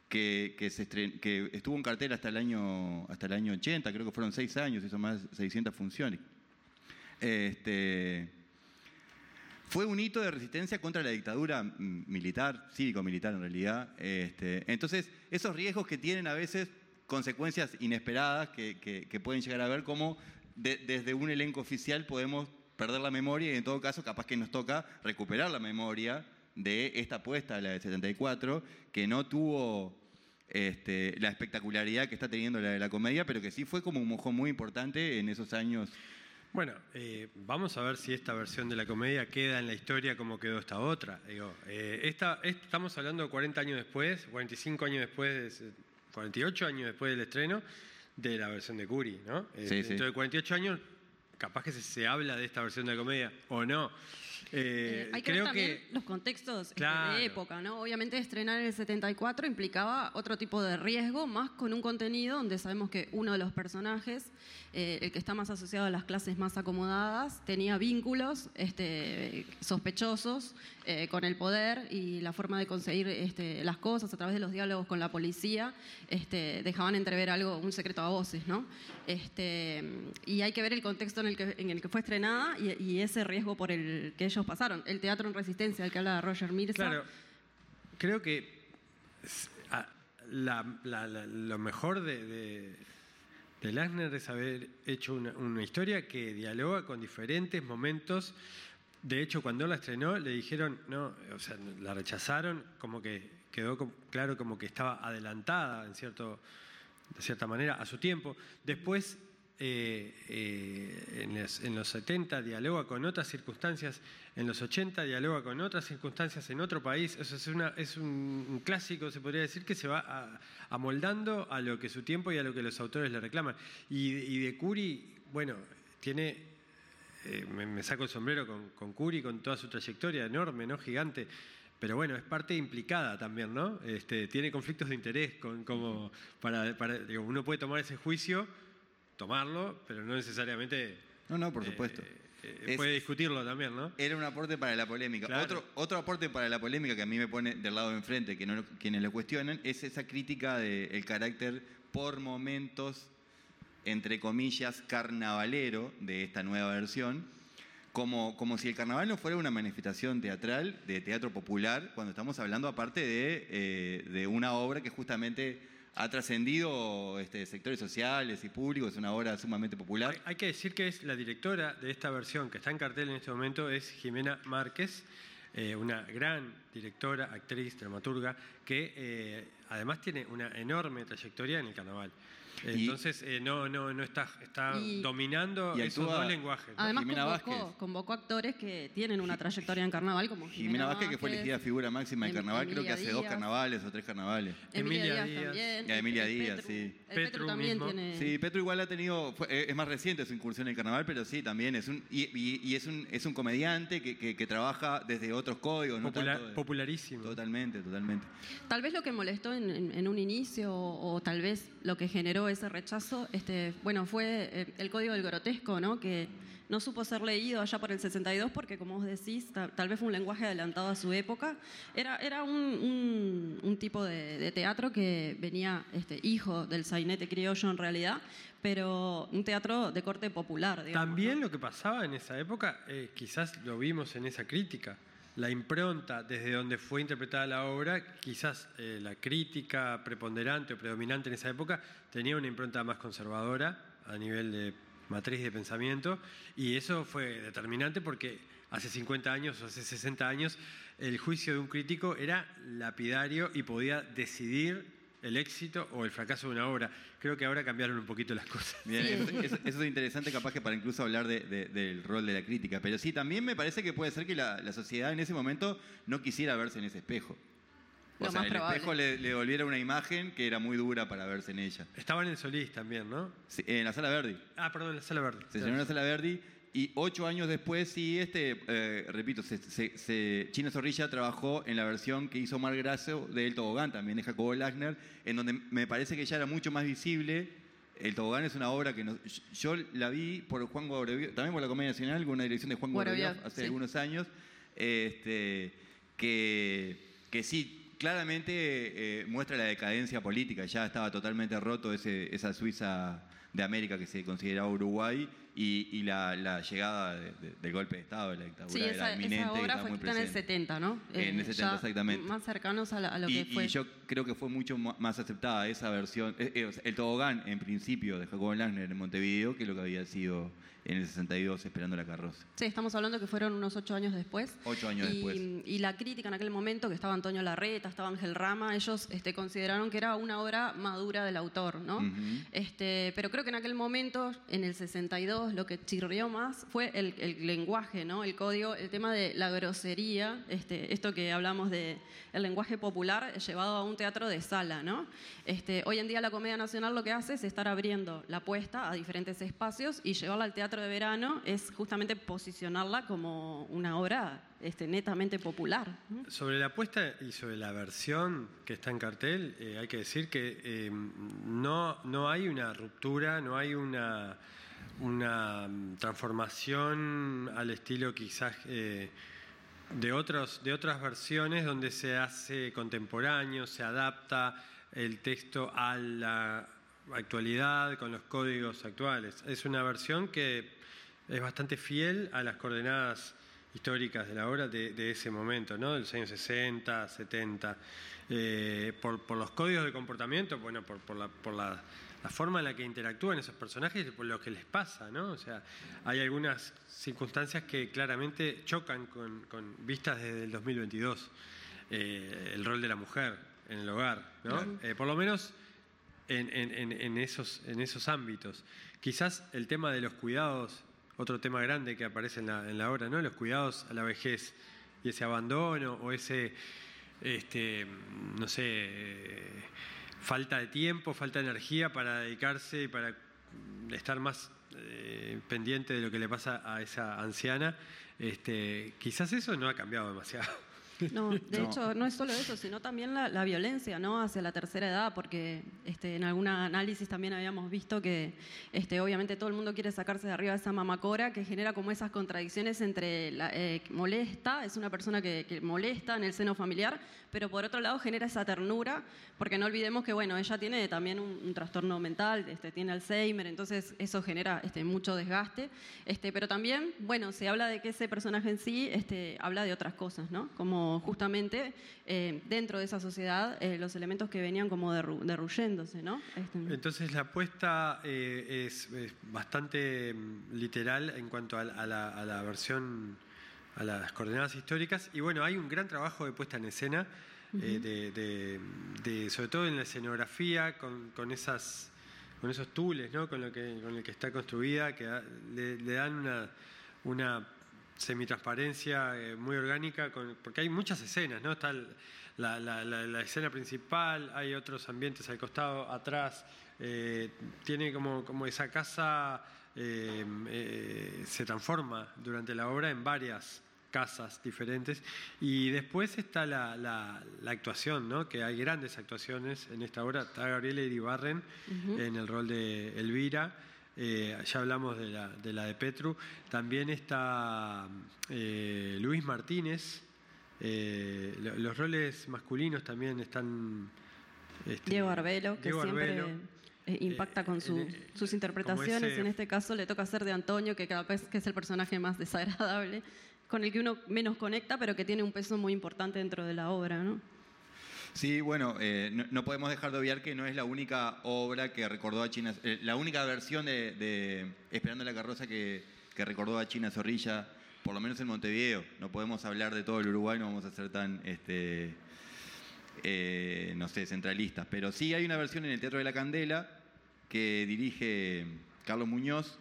S5: que, que, estuvo en cartera hasta el, año, hasta el año 80, creo que fueron seis años, hizo más de 600 funciones. Este, fue un hito de resistencia contra la dictadura militar, cívico-militar en realidad. Este, entonces, esos riesgos que tienen a veces consecuencias inesperadas que, pueden llegar a ver como desde un elenco oficial podemos perder la memoria y en todo caso capaz que nos toca recuperar la memoria de esta apuesta, la de 74, que no tuvo este, la espectacularidad que está teniendo la de la comedia, pero que sí fue como un mojón muy importante en esos años.
S2: Bueno, eh, vamos a ver si esta versión de la comedia queda en la historia como quedó esta otra. Digo, eh, esta, estamos hablando de 40 años después, 45 años después, 48 años después del estreno de la versión de Curi, ¿no?
S5: Sí.
S2: Dentro de 48 años, capaz que se habla de esta versión de la comedia o no.
S4: Eh, hay que ver también los contextos este, de época, ¿no? Obviamente estrenar en el 74 implicaba otro tipo de riesgo, más con un contenido donde sabemos que uno de los personajes, eh, el que está más asociado a las clases más acomodadas, tenía vínculos este, sospechosos eh, con el poder y la forma de conseguir este, las cosas a través de los diálogos con la policía, este, dejaban entrever algo, un secreto a voces, ¿no? Este, y hay que ver el contexto en el que, en el que fue estrenada y, y ese riesgo por el que ellos pasaron. El teatro en resistencia, al que habla Roger Mirza.
S2: Claro, creo que lo mejor de, de, de, es haber hecho una, historia que dialoga con diferentes momentos. De hecho, cuando la estrenó, le dijeron, no, o sea, la rechazaron, como que quedó claro como que estaba adelantada en cierto, de cierta manera a su tiempo. Después eh, eh, en, los, 70 dialoga con otras circunstancias, en los 80 dialoga con otras circunstancias en otro país. Eso es, una, es un, clásico, se podría decir, que se va amoldando a, lo que su tiempo y a lo que los autores le reclaman. Y, de Curi, bueno, tiene, eh, me, saco el sombrero con, con Curi, con toda su trayectoria enorme, ¿no? Gigante pero bueno, es parte implicada también, ¿no? Este, tiene conflictos de interés, con, como para, uno puede tomar ese juicio tomarlo, pero no necesariamente...
S5: No, no, por eh, supuesto.
S2: Eh, puede discutirlo también, ¿no?
S5: Era un aporte para la polémica. Otro, otro aporte para la polémica que a mí me pone del lado de enfrente, que no, quienes lo cuestionan, es esa crítica del carácter por momentos, entre comillas, carnavalero de esta nueva versión, como, como si el carnaval no fuera una manifestación teatral, de teatro popular, cuando estamos hablando aparte de, eh, de una obra que justamente ha trascendido este, sectores sociales y públicos, es una obra sumamente popular.
S2: Hay, que decir que es la directora de esta versión que está en cartel en este momento, es Jimena Márquez, eh, una gran directora, actriz, dramaturga, que eh, además tiene una enorme trayectoria en el carnaval. Entonces, eh, no, no, no está, está dominando esos dos lenguajes.
S4: Además, convocó, convocó, actores que tienen una trayectoria en carnaval, como Jimena,
S5: Jimena Vázquez, que fue elegida figura máxima en em- carnaval, creo que hace dos carnavales o tres carnavales.
S4: Emilia, Díaz, también.
S5: Y Emilia Díaz, sí.
S4: Petru, también tiene.
S5: Sí, Petru igual ha tenido. Eh, es más reciente su incursión en el carnaval, pero sí, también es un. Y, es, un, es un comediante que, que, trabaja desde otros códigos.
S2: popularísimo.
S5: Totalmente, totalmente.
S4: Tal vez lo que molestó en, en un inicio, o tal vez lo que generó ese rechazo, este, bueno, fue eh, el código del grotesco, ¿no? Que no supo ser leído allá por el 62 porque, como vos decís, tal vez fue un lenguaje adelantado a su época. Era, era un, un, tipo de, teatro que venía este, hijo del sainete criollo en realidad, pero un teatro de corte popular.
S2: También lo que pasaba en esa época, eh, quizás lo vimos en esa crítica, la impronta desde donde fue interpretada la obra, quizás eh, la crítica preponderante o predominante en esa época tenía una impronta más conservadora a nivel de matriz de pensamiento y eso fue determinante porque hace 50 años o hace 60 años el juicio de un crítico era lapidario y podía decidir el éxito o el fracaso de una obra. Creo que ahora cambiaron un poquito las cosas.
S5: eso, es interesante capaz que para incluso hablar del rol de la crítica. Pero sí, también me parece que puede ser que la, sociedad en ese momento no quisiera verse en ese espejo. O sea, el espejo le, le, volviera una imagen que era muy dura para verse en ella.
S2: Estaban en Solís también, ¿no?
S5: Sí, en la Sala Verdi.
S2: Ah, perdón, en la Sala Verdi.
S5: Se llenó en la Sala Verdi y ocho años después, sí, este, eh, repito, se, China Zorrilla trabajó en la versión que hizo Mar Grasso de El Tobogán, también de Jacobo Lachner, en donde me parece que ya era mucho más visible. El Tobogán es una obra que yo la vi por Juan Guarovio, también por la Comedia Nacional, con una dirección de Juan Guarovio hace algunos años, este, que, que sí, claramente eh, muestra la decadencia política, ya estaba totalmente roto ese, esa Suiza de América que se consideraba Uruguay y, la, llegada del golpe de Estado, de la dictadura
S4: sí, esa,
S5: inminente.
S4: Esa obra fue en el 70, ¿no?
S5: en el 70, eh, exactamente.
S4: Más cercanos a, lo que fue.
S5: Y yo creo que fue mucho más aceptada esa versión, eh, eh, el tobogán en principio de Jacobo Langner en Montevideo que lo que había sido en el 62 esperando la carroza.
S4: Sí, estamos hablando que fueron unos ocho años después.
S5: Ocho años después.
S4: Y la crítica en aquel momento, que estaba Antonio Larreta, estaba Ángel Rama, ellos este, consideraron que era una obra madura del autor, ¿no? este, pero creo que en aquel momento, en el 62, lo que chirrió más fue el, lenguaje, ¿no? El código, el tema de la grosería, este, esto que hablamos de el lenguaje popular llevado a un teatro de sala, ¿no? Este, hoy en día la Comedia Nacional lo que hace es estar abriendo la apuesta a diferentes espacios y llevarla al teatro de verano es justamente posicionarla como una obra este, netamente popular.
S2: Sobre la apuesta y sobre la versión que está en cartel, eh, hay que decir que eh, no, no hay una ruptura, no hay una, una transformación al estilo quizás eh, de, otros, de otras versiones donde se hace contemporáneo, se adapta el texto a la actualidad, con los códigos actuales. Es una versión que es bastante fiel a las coordenadas históricas de la obra de, ese momento, ¿no? de los años 60, 70, eh, por, los códigos de comportamiento, bueno, por, la, por la, forma en la que interactúan esos personajes y por lo que les pasa, ¿no? O sea, hay algunas circunstancias que claramente chocan con, vistas desde el 2022. Eh, el rol de la mujer en el hogar, ¿no? Eh, por lo menos en, esos, en esos ámbitos. Quizás el tema de los cuidados, otro tema grande que aparece en la, en la obra, ¿no? los cuidados a la vejez y ese abandono o ese, este, no sé, falta de tiempo, falta de energía para dedicarse y para estar más eh, pendiente de lo que le pasa a esa anciana, este, quizás eso no ha cambiado demasiado.
S4: No, de hecho, no es solo eso, sino también la, violencia ¿no? hacia la tercera edad, porque este, en algún análisis también habíamos visto que este, obviamente todo el mundo quiere sacarse de arriba esa mamacora que genera como esas contradicciones entre la, eh, molesta, es una persona que, que, molesta en el seno familiar, pero por otro lado genera esa ternura, porque no olvidemos que bueno, ella tiene también un, trastorno mental, este, tiene Alzheimer, entonces eso genera este, mucho desgaste, este, pero también, bueno, se habla de que ese personaje en sí este, habla de otras cosas, ¿no? Como justamente eh, dentro de esa sociedad eh, los elementos que venían como derruyéndose, ¿no?
S2: Este, entonces la apuesta eh, es, bastante mm, literal en cuanto a, la, a la versión a las coordenadas históricas. Y bueno, hay un gran trabajo de puesta en escena, eh, de, sobre todo en la escenografía, con, esas, con esos tules, ¿no? con, lo que, con el que está construida, que le, dan una, una semitransparencia eh, muy orgánica, porque hay muchas escenas, ¿no? Está la, la, escena principal, hay otros ambientes al costado, atrás, eh, tiene como, como esa casa se transforma durante la obra en varias casas diferentes. Y después está la, la, actuación, ¿no? que hay grandes actuaciones en esta obra. Está Gabriela Iribarren en el rol de Elvira. Eh, ya hablamos de la, de la de Petru. También está eh, Luis Martínez. Eh, los roles masculinos también están.
S4: Este, Diego Arbelo, que siempre impacta con sus interpretaciones. en este caso le toca hacer de Antonio, que cada vez que es el personaje más desagradable con el que uno menos conecta, pero que tiene un peso muy importante dentro de la obra, ¿no?
S5: Sí, bueno, eh, no, podemos dejar de obviar que no es la única obra que recordó a China, eh, la única versión de, Esperando la carroza que, recordó a China Zorrilla, por lo menos en Montevideo. No podemos hablar de todo el Uruguay, no vamos a ser tan, este, eh, no sé, centralistas. Pero sí hay una versión en el Teatro de la Candela que dirige Carlos Muñoz,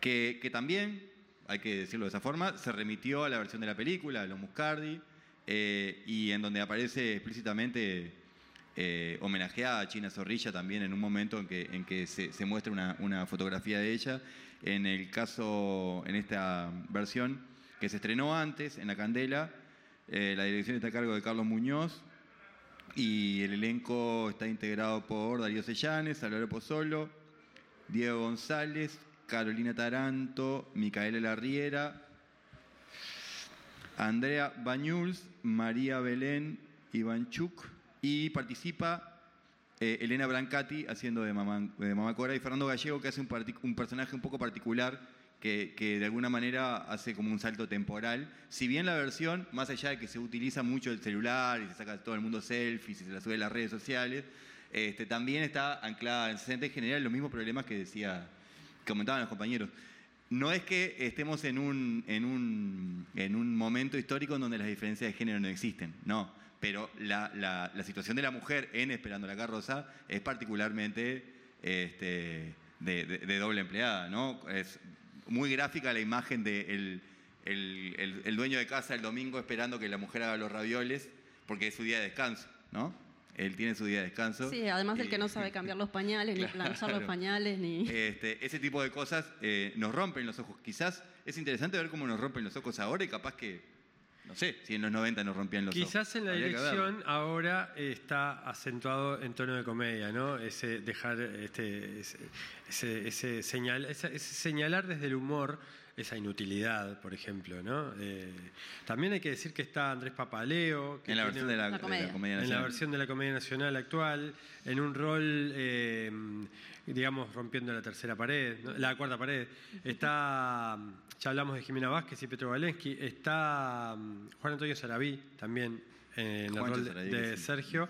S5: que, que también hay que decirlo de esa forma, se remitió a la versión de la película, a los Muscardi, eh, y en donde aparece explícitamente eh, homenajeada a China Zorrilla también en un momento en que, en que se, muestra una, fotografía de ella. En el caso, en esta versión, que se estrenó antes en La Candela, eh, la dirección está a cargo de Carlos Muñoz y el elenco está integrado por Darío Sellanes, Salvador Pozzolo, Diego González, Carolina Taranto, Micaela Larriera, Andrea Bañuls, María Belén Ivanchuk y participa eh, Elena Brancati haciendo de mamá, de mamá Cora y Fernando Gallego que hace un, personaje un poco particular que, de alguna manera hace como un salto temporal. Si bien la versión, más allá de que se utiliza mucho el celular y se saca todo el mundo selfies y se la sube a las redes sociales, este, también está anclada en 60 en general los mismos problemas que decía comentaban los compañeros, no es que estemos en un, en un, en un momento histórico en donde las diferencias de género no existen, no, pero la, la, situación de la mujer en Esperando la Carroza es particularmente este, de, doble empleada, ¿no? Es muy gráfica la imagen de el, el dueño de casa el domingo esperando que la mujer haga los ravioles porque es su día de descanso, ¿no? Él tiene su día de descanso.
S4: Sí, además del que no sabe cambiar los pañales, ni planchar los pañales, ni...
S5: Este, ese tipo de cosas eh, nos rompen los ojos. Quizás es interesante ver cómo nos rompen los ojos ahora y capaz que, no sé, si en los 90 nos rompían los
S2: ojos. Quizás en la dirección ahora está acentuado en tono de comedia, ¿no? Ese dejar, este, ese, ese, señal, ese señalar desde el humor esa inutilidad, por ejemplo. ¿no? Eh, también hay que decir que está Andrés Papaleo.
S5: Que en la versión de la, comedia.
S2: nacional. En la versión de la Comedia Nacional actual, en un rol, eh, digamos, rompiendo la tercera pared, la cuarta pared. Está, ya hablamos de Jimena Vázquez y Petro Valensky, está mm, Juan Antonio Sarabí también en el rol de, Sergio.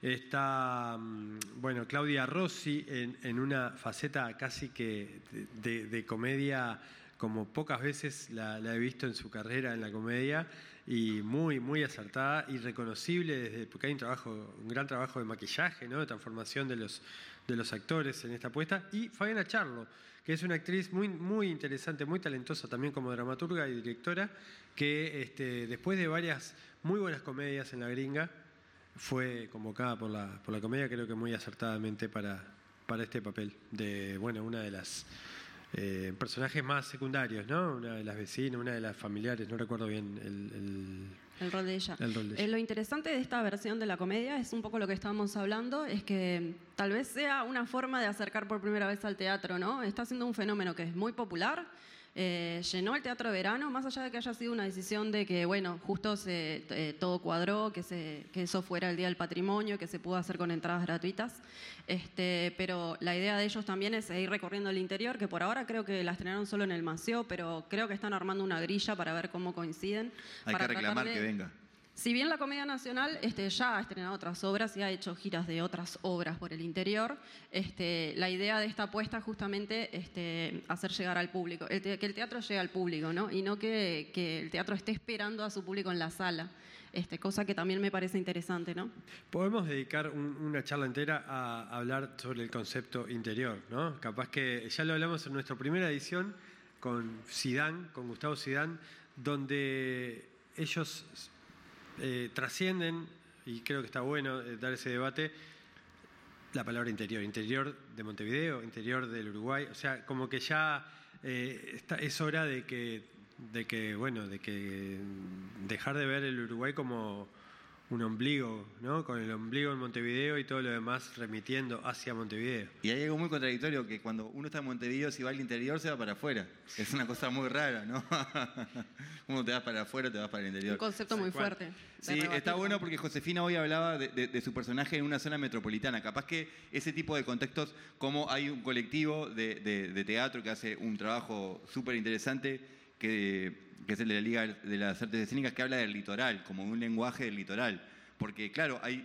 S2: Está, mm, bueno, Claudia Rossi en, en, una faceta casi que de, de comedia como pocas veces la, he visto en su carrera en la comedia y muy, muy acertada y reconocible desde, porque hay un trabajo, un gran trabajo de maquillaje, ¿no? de transformación de los, de los actores en esta apuesta, y Fabiana Charlo, que es una actriz muy, muy interesante, muy talentosa también como dramaturga y directora, que este, después de varias muy buenas comedias en la gringa, fue convocada por la, por la comedia, creo que muy acertadamente para, para este papel de, bueno, una de las eh, personajes más secundarios, ¿no? Una de las vecinas, una de las familiares, no recuerdo bien el,
S4: el rol de ella. Eh, lo interesante de esta versión de la comedia es un poco lo que estábamos hablando, es que tal vez sea una forma de acercar por primera vez al teatro, ¿no? Está siendo un fenómeno que es muy popular, eh, llenó el Teatro de Verano, más allá de que haya sido una decisión de que, bueno, justo se, eh, todo cuadró, que, se, que eso fuera el Día del Patrimonio, que se pudo hacer con entradas gratuitas. Este, pero la idea de ellos también es ir recorriendo el interior, que por ahora creo que la estrenaron solo en el Maceo, pero creo que están armando una grilla para ver cómo coinciden.
S5: Hay que reclamar que venga.
S4: Si bien la Comedia Nacional este, ya ha estrenado otras obras y ha hecho giras de otras obras por el interior, este, la idea de esta apuesta es justamente este, hacer llegar al público, que el teatro llegue al público, ¿no? y no que, el teatro esté esperando a su público en la sala. Este, cosa que también me parece interesante, ¿no?
S2: Podemos dedicar una charla entera a hablar sobre el concepto interior, ¿no? Capaz que ya lo hablamos en nuestra primera edición con Sidán, con Gustavo Sidán, donde ellos eh, trascienden, y creo que está bueno eh, dar ese debate, la palabra interior, interior de Montevideo, interior del Uruguay, o sea, como que ya eh, es hora de que, de que, bueno, de que dejar de ver el Uruguay como un ombligo, ¿no? Con el ombligo en Montevideo y todo lo demás remitiendo hacia Montevideo.
S5: Y hay algo muy contradictorio, que cuando uno está en Montevideo, si va al interior, se va para afuera. Es una cosa muy rara, ¿no? uno te vas para afuera, te vas para el interior.
S4: Un concepto muy fuerte.
S5: Sí, está bueno porque Josefina hoy hablaba de, su personaje en una zona metropolitana. Capaz que ese tipo de contextos, como hay un colectivo de, teatro que hace un trabajo súper interesante, que es el de la Liga de las Artes Escénicas, que habla del litoral, como un lenguaje del litoral. Porque, claro, hay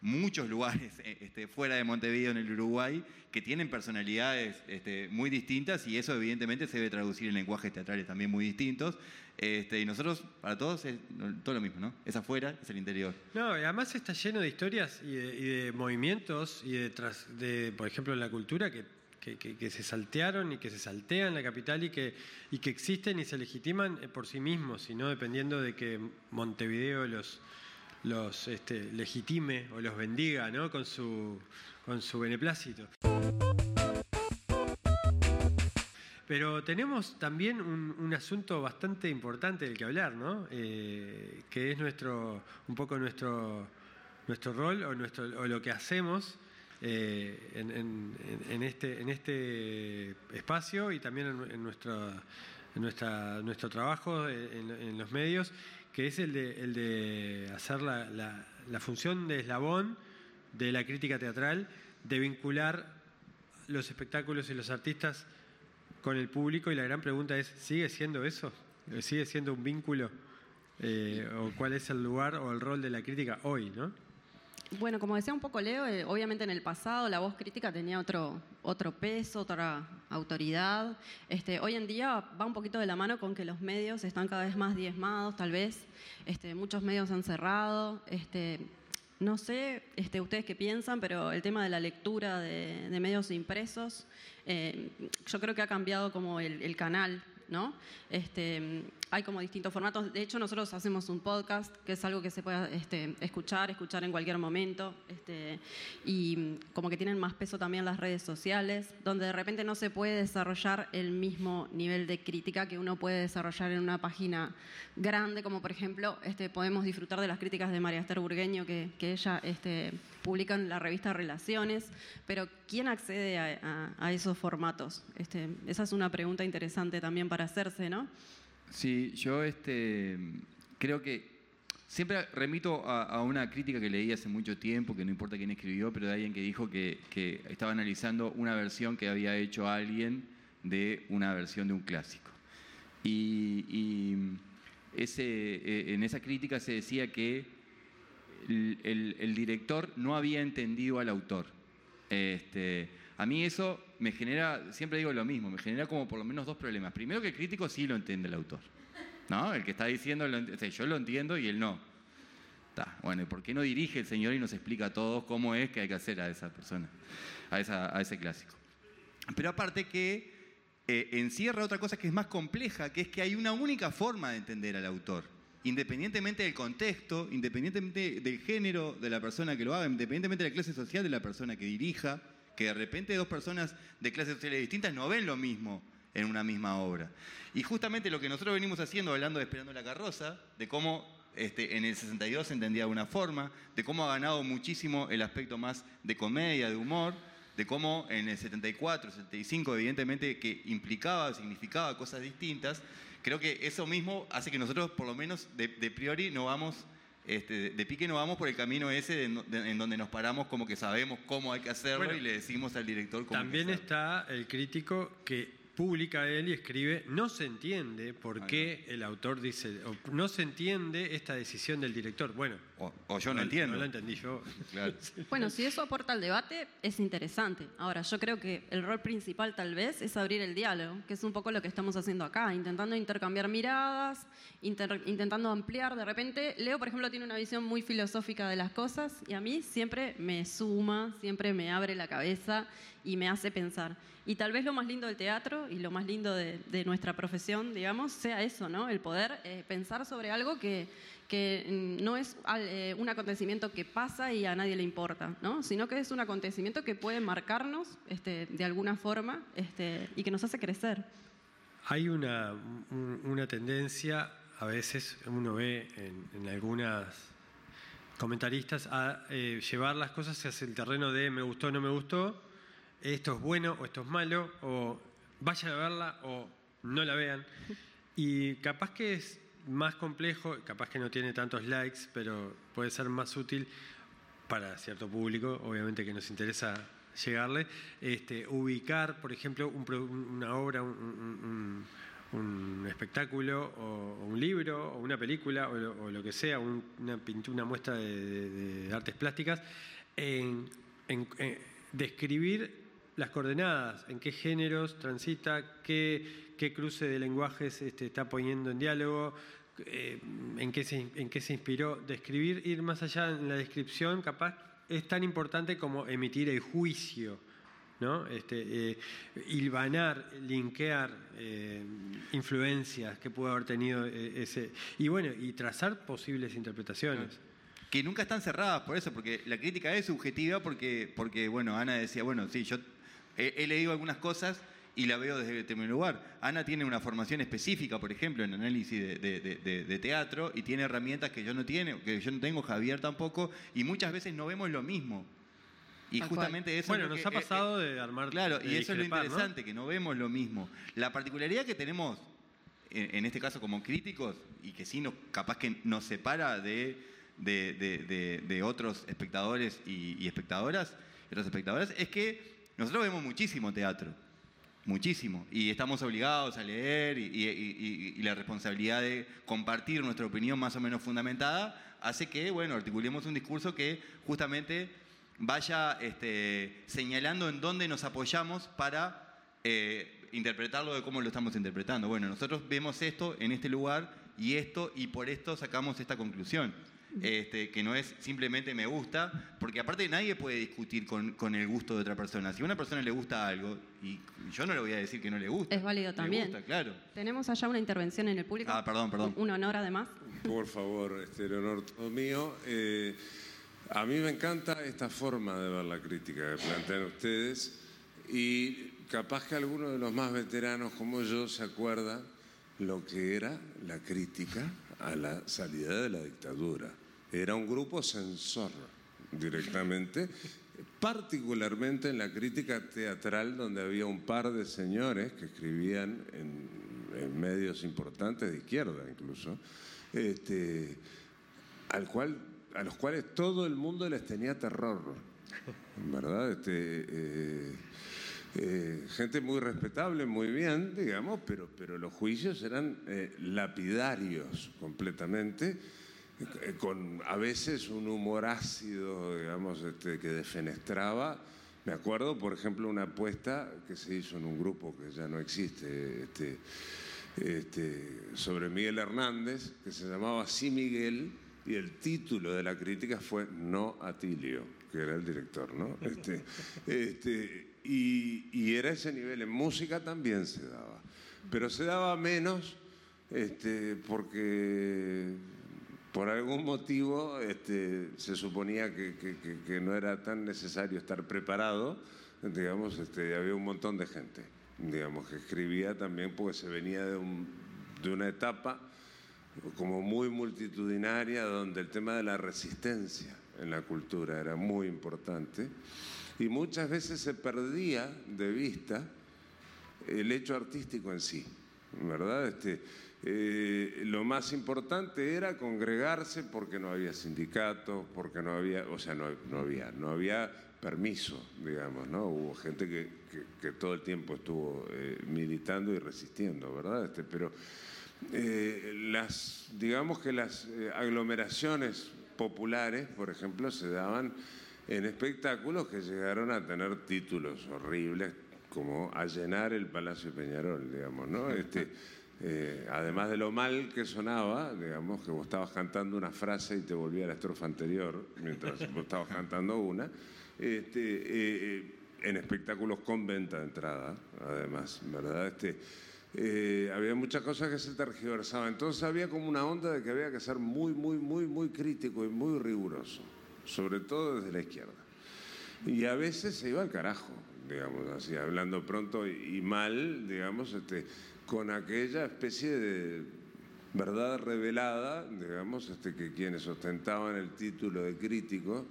S5: muchos lugares este, fuera de Montevideo en el Uruguay que tienen personalidades este, muy distintas y eso evidentemente se debe traducir en lenguajes teatrales también muy distintos. Este, y nosotros, para todos, es todo lo mismo, ¿no? Es afuera, es el interior.
S2: No, y además está lleno de historias y de, movimientos y de, de, por ejemplo, la cultura que que, se saltearon y que se saltean la capital y que, y que existen y se legitiman eh, por sí mismos, y no dependiendo de que Montevideo los, los este, legitime o los bendiga ¿no? con, su, con su beneplácito. Pero tenemos también un, asunto bastante importante del que hablar, ¿no? Eh, que es nuestro, un poco nuestro, nuestro rol o, nuestro, o lo que hacemos eh, en, este, en este espacio y también en, nuestro, nuestra, nuestro trabajo en, los medios, que es el de, el de hacer la, la, función de eslabón de la crítica teatral, de vincular los espectáculos y los artistas con el público y la gran pregunta es, ¿sigue siendo eso? ¿Sigue siendo un vínculo? Eh, ¿O cuál es el lugar o el rol de la crítica hoy? ¿no?
S4: Bueno, como decía un poco Leo, eh, obviamente en el pasado la voz crítica tenía otro, otro peso, otra autoridad. Este, hoy en día va un poquito de la mano con que los medios están cada vez más diezmados, tal vez. Este, muchos medios han cerrado. Este, no sé este, ustedes qué piensan, pero el tema de la lectura de, medios impresos, eh, yo creo que ha cambiado como el, canal, ¿no? Este, hay como distintos formatos. De hecho, nosotros hacemos un podcast, que es algo que se puede este, escuchar, escuchar en cualquier momento. Este, y como que tienen más peso también las redes sociales, donde de repente no se puede desarrollar el mismo nivel de crítica que uno puede desarrollar en una página grande, como por ejemplo, este, podemos disfrutar de las críticas de María Esther Burgueño, que, ella publica en la revista Relaciones. Pero, ¿quién accede a, a esos formatos? Esa es una pregunta interesante también para hacerse, ¿no?
S5: Sí, yo este, creo que siempre remito a, una crítica que leí hace mucho tiempo, que no importa quién escribió, pero de alguien que dijo que, estaba analizando una versión que había hecho alguien de una versión de un clásico. Y, ese, eh, en esa crítica se decía que el, director no había entendido al autor. Este, a mí eso me genera, siempre digo lo mismo, me genera como por lo menos dos problemas. Primero que el crítico sí lo entiende el autor, ¿no? El que está diciendo, yo lo entiendo y él no. Bueno, ¿por qué no dirige el Señor y nos explica a todos cómo es que hay que hacer a esa persona, a, ese clásico? Pero aparte que eh, encierra otra cosa que es más compleja, que es que hay una única forma de entender al autor. Independientemente del contexto, independientemente del género de la persona que lo haga, independientemente de la clase social de la persona que dirija, que de repente dos personas de clases sociales distintas no ven lo mismo en una misma obra. Y justamente lo que nosotros venimos haciendo, hablando de Esperando la Carroza, de cómo este, en el 62 se entendía de una forma, de cómo ha ganado muchísimo el aspecto más de comedia, de humor, de cómo en el 74, 75, evidentemente que implicaba, significaba cosas distintas, creo que eso mismo hace que nosotros, por lo menos de, priori, no vamos, este, de pique no vamos por el camino ese en donde nos paramos como que sabemos cómo hay que hacerlo y le decimos al director cómo
S2: También
S5: hay que
S2: está el crítico que publica él y escribe, no se entiende por qué el autor dice, no se entiende esta decisión del director. Bueno,
S5: o, yo no, entiendo.
S2: No lo entendí yo.
S4: Bueno, si eso aporta al debate, es interesante. Ahora, yo creo que el rol principal tal vez es abrir el diálogo, que es un poco lo que estamos haciendo acá, intentando intercambiar miradas, intentando ampliar. De repente, Leo, por ejemplo, tiene una visión muy filosófica de las cosas y a mí siempre me suma, siempre me abre la cabeza y me hace pensar. Y tal vez lo más lindo del teatro y lo más lindo de, nuestra profesión, digamos, sea eso, ¿no? El poder eh, pensar sobre algo que, que no es eh, un acontecimiento que pasa y a nadie le importa, ¿no? Sino que es un acontecimiento que puede marcarnos este, de alguna forma este, y que nos hace crecer.
S2: Hay una, una tendencia, a veces uno ve en, algunas comentaristas, a eh, llevar las cosas hacia el terreno de me gustó, no me gustó, esto es bueno o esto es malo, o vayan a verla o no la vean. Y capaz que es más complejo, capaz que no tiene tantos likes, pero puede ser más útil para cierto público, obviamente que nos interesa llegarle, este, ubicar, por ejemplo, una obra, un, espectáculo o, un libro o una película o lo, que sea, una pintura, una muestra de, artes plásticas, en, describir las coordenadas, en qué géneros transita, qué, qué cruce de lenguajes este, está poniendo en diálogo, eh, en, qué se, en qué se inspiró. Describir, ir más allá en la descripción, capaz es tan importante como emitir el juicio. ¿no? Este, eh, hilvanar, linkear eh, influencias que pudo haber tenido ese. Y bueno, y trazar posibles interpretaciones
S5: que nunca están cerradas por eso, porque la crítica es subjetiva, porque, porque bueno, Ana decía, bueno, sí, yo he, leído algunas cosas y la veo desde determinado lugar. Ana tiene una formación específica, por ejemplo, en análisis de, teatro y tiene herramientas que yo no tiene, que yo no tengo, Javier tampoco, y muchas veces no vemos lo mismo. Y justamente eso
S2: bueno, nos ha pasado eh, de armar.
S5: Claro, y eso es lo interesante, que no vemos lo mismo. La particularidad que tenemos, en, este caso como críticos, y que sí nos, capaz que nos separa de, de, otros espectadores y, y espectadoras, otras espectadoras, es que nosotros vemos muchísimo teatro, muchísimo, y estamos obligados a leer y, la responsabilidad de compartir nuestra opinión más o menos fundamentada hace que, bueno, articulemos un discurso que justamente vaya este, señalando en dónde nos apoyamos para eh, interpretarlo de cómo lo estamos interpretando. Bueno, nosotros vemos esto en este lugar y esto, y por esto sacamos esta conclusión. Este, que no es simplemente me gusta, porque aparte nadie puede discutir con, el gusto de otra persona. Si a una persona le gusta algo, y yo no le voy a decir que no le gusta.
S4: Es válido también. claro. Tenemos allá una intervención en el público.
S5: Ah, perdón, perdón.
S4: Un honor además.
S8: Por favor, este, el honor todo mío. Eh, a mí me encanta esta forma de ver la crítica que plantean ustedes y capaz que alguno de los más veteranos como yo se acuerda lo que era la crítica a la salida de la dictadura. Era un grupo censor directamente, particularmente en la crítica teatral, donde había un par de señores que escribían en, medios importantes de izquierda incluso, este, al cual, a los cuales todo el mundo les tenía terror, ¿verdad? Este, eh, eh, gente muy respetable, muy bien, digamos, pero, pero los juicios eran eh, lapidarios completamente, con a veces un humor ácido, digamos, este, que defenestraba. Me acuerdo, por ejemplo, una apuesta que se hizo en un grupo que ya no existe, este, este, sobre Miguel Hernández, que se llamaba Sí Miguel, y el título de la crítica fue No Atilio, que era el director, ¿no? Este, este, y, y, era ese nivel. En música también se daba, pero se daba menos este, porque por algún motivo este, se suponía que, que, no era tan necesario estar preparado, digamos, este, había un montón de gente, digamos, que escribía también porque se venía de, un, de una etapa como muy multitudinaria donde el tema de la resistencia en la cultura era muy importante y muchas veces se perdía de vista el hecho artístico en sí, ¿verdad? Este, eh, lo más importante era congregarse porque no había sindicatos, porque no había, o sea, no, había, no había permiso, digamos, ¿no? Hubo gente que, todo el tiempo estuvo eh, militando y resistiendo, ¿verdad? Este, pero eh, las, digamos que las aglomeraciones populares, por ejemplo, se daban en espectáculos que llegaron a tener títulos horribles, como a llenar el Palacio Peñarol, digamos, ¿no? Este, eh, además de lo mal que sonaba, digamos, que vos estabas cantando una frase y te volvía a la estrofa anterior mientras vos estabas cantando una, este, eh, en espectáculos con venta de entrada, además, ¿verdad? Este, eh, había muchas cosas que se tergiversaban. Entonces había como una onda de que había que ser muy, muy, muy, muy crítico y muy riguroso, sobre todo desde la izquierda. Y a veces se iba al carajo, digamos así, hablando pronto y, mal, digamos, este, con aquella especie de verdad revelada, digamos, este, que quienes ostentaban el título de crítico,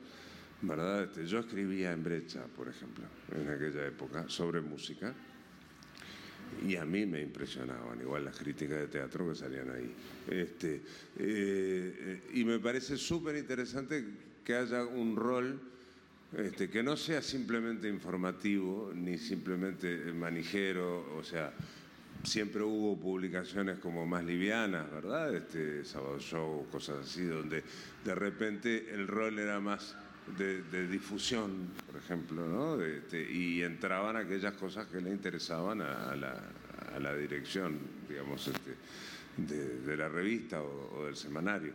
S8: ¿verdad? Este, yo escribía en Brecha, por ejemplo, en aquella época, sobre música, y a mí me impresionaban igual las críticas de teatro que salían ahí. Este, eh, y me parece súper interesante que haya un rol este, que no sea simplemente informativo, ni simplemente manijero, o sea, siempre hubo publicaciones como más livianas, ¿verdad? Este Sábado Show, cosas así, donde de repente el rol era más de, difusión, por ejemplo, ¿no? Este, y entraban aquellas cosas que le interesaban a, la, dirección, digamos, este, de, la revista o, del semanario.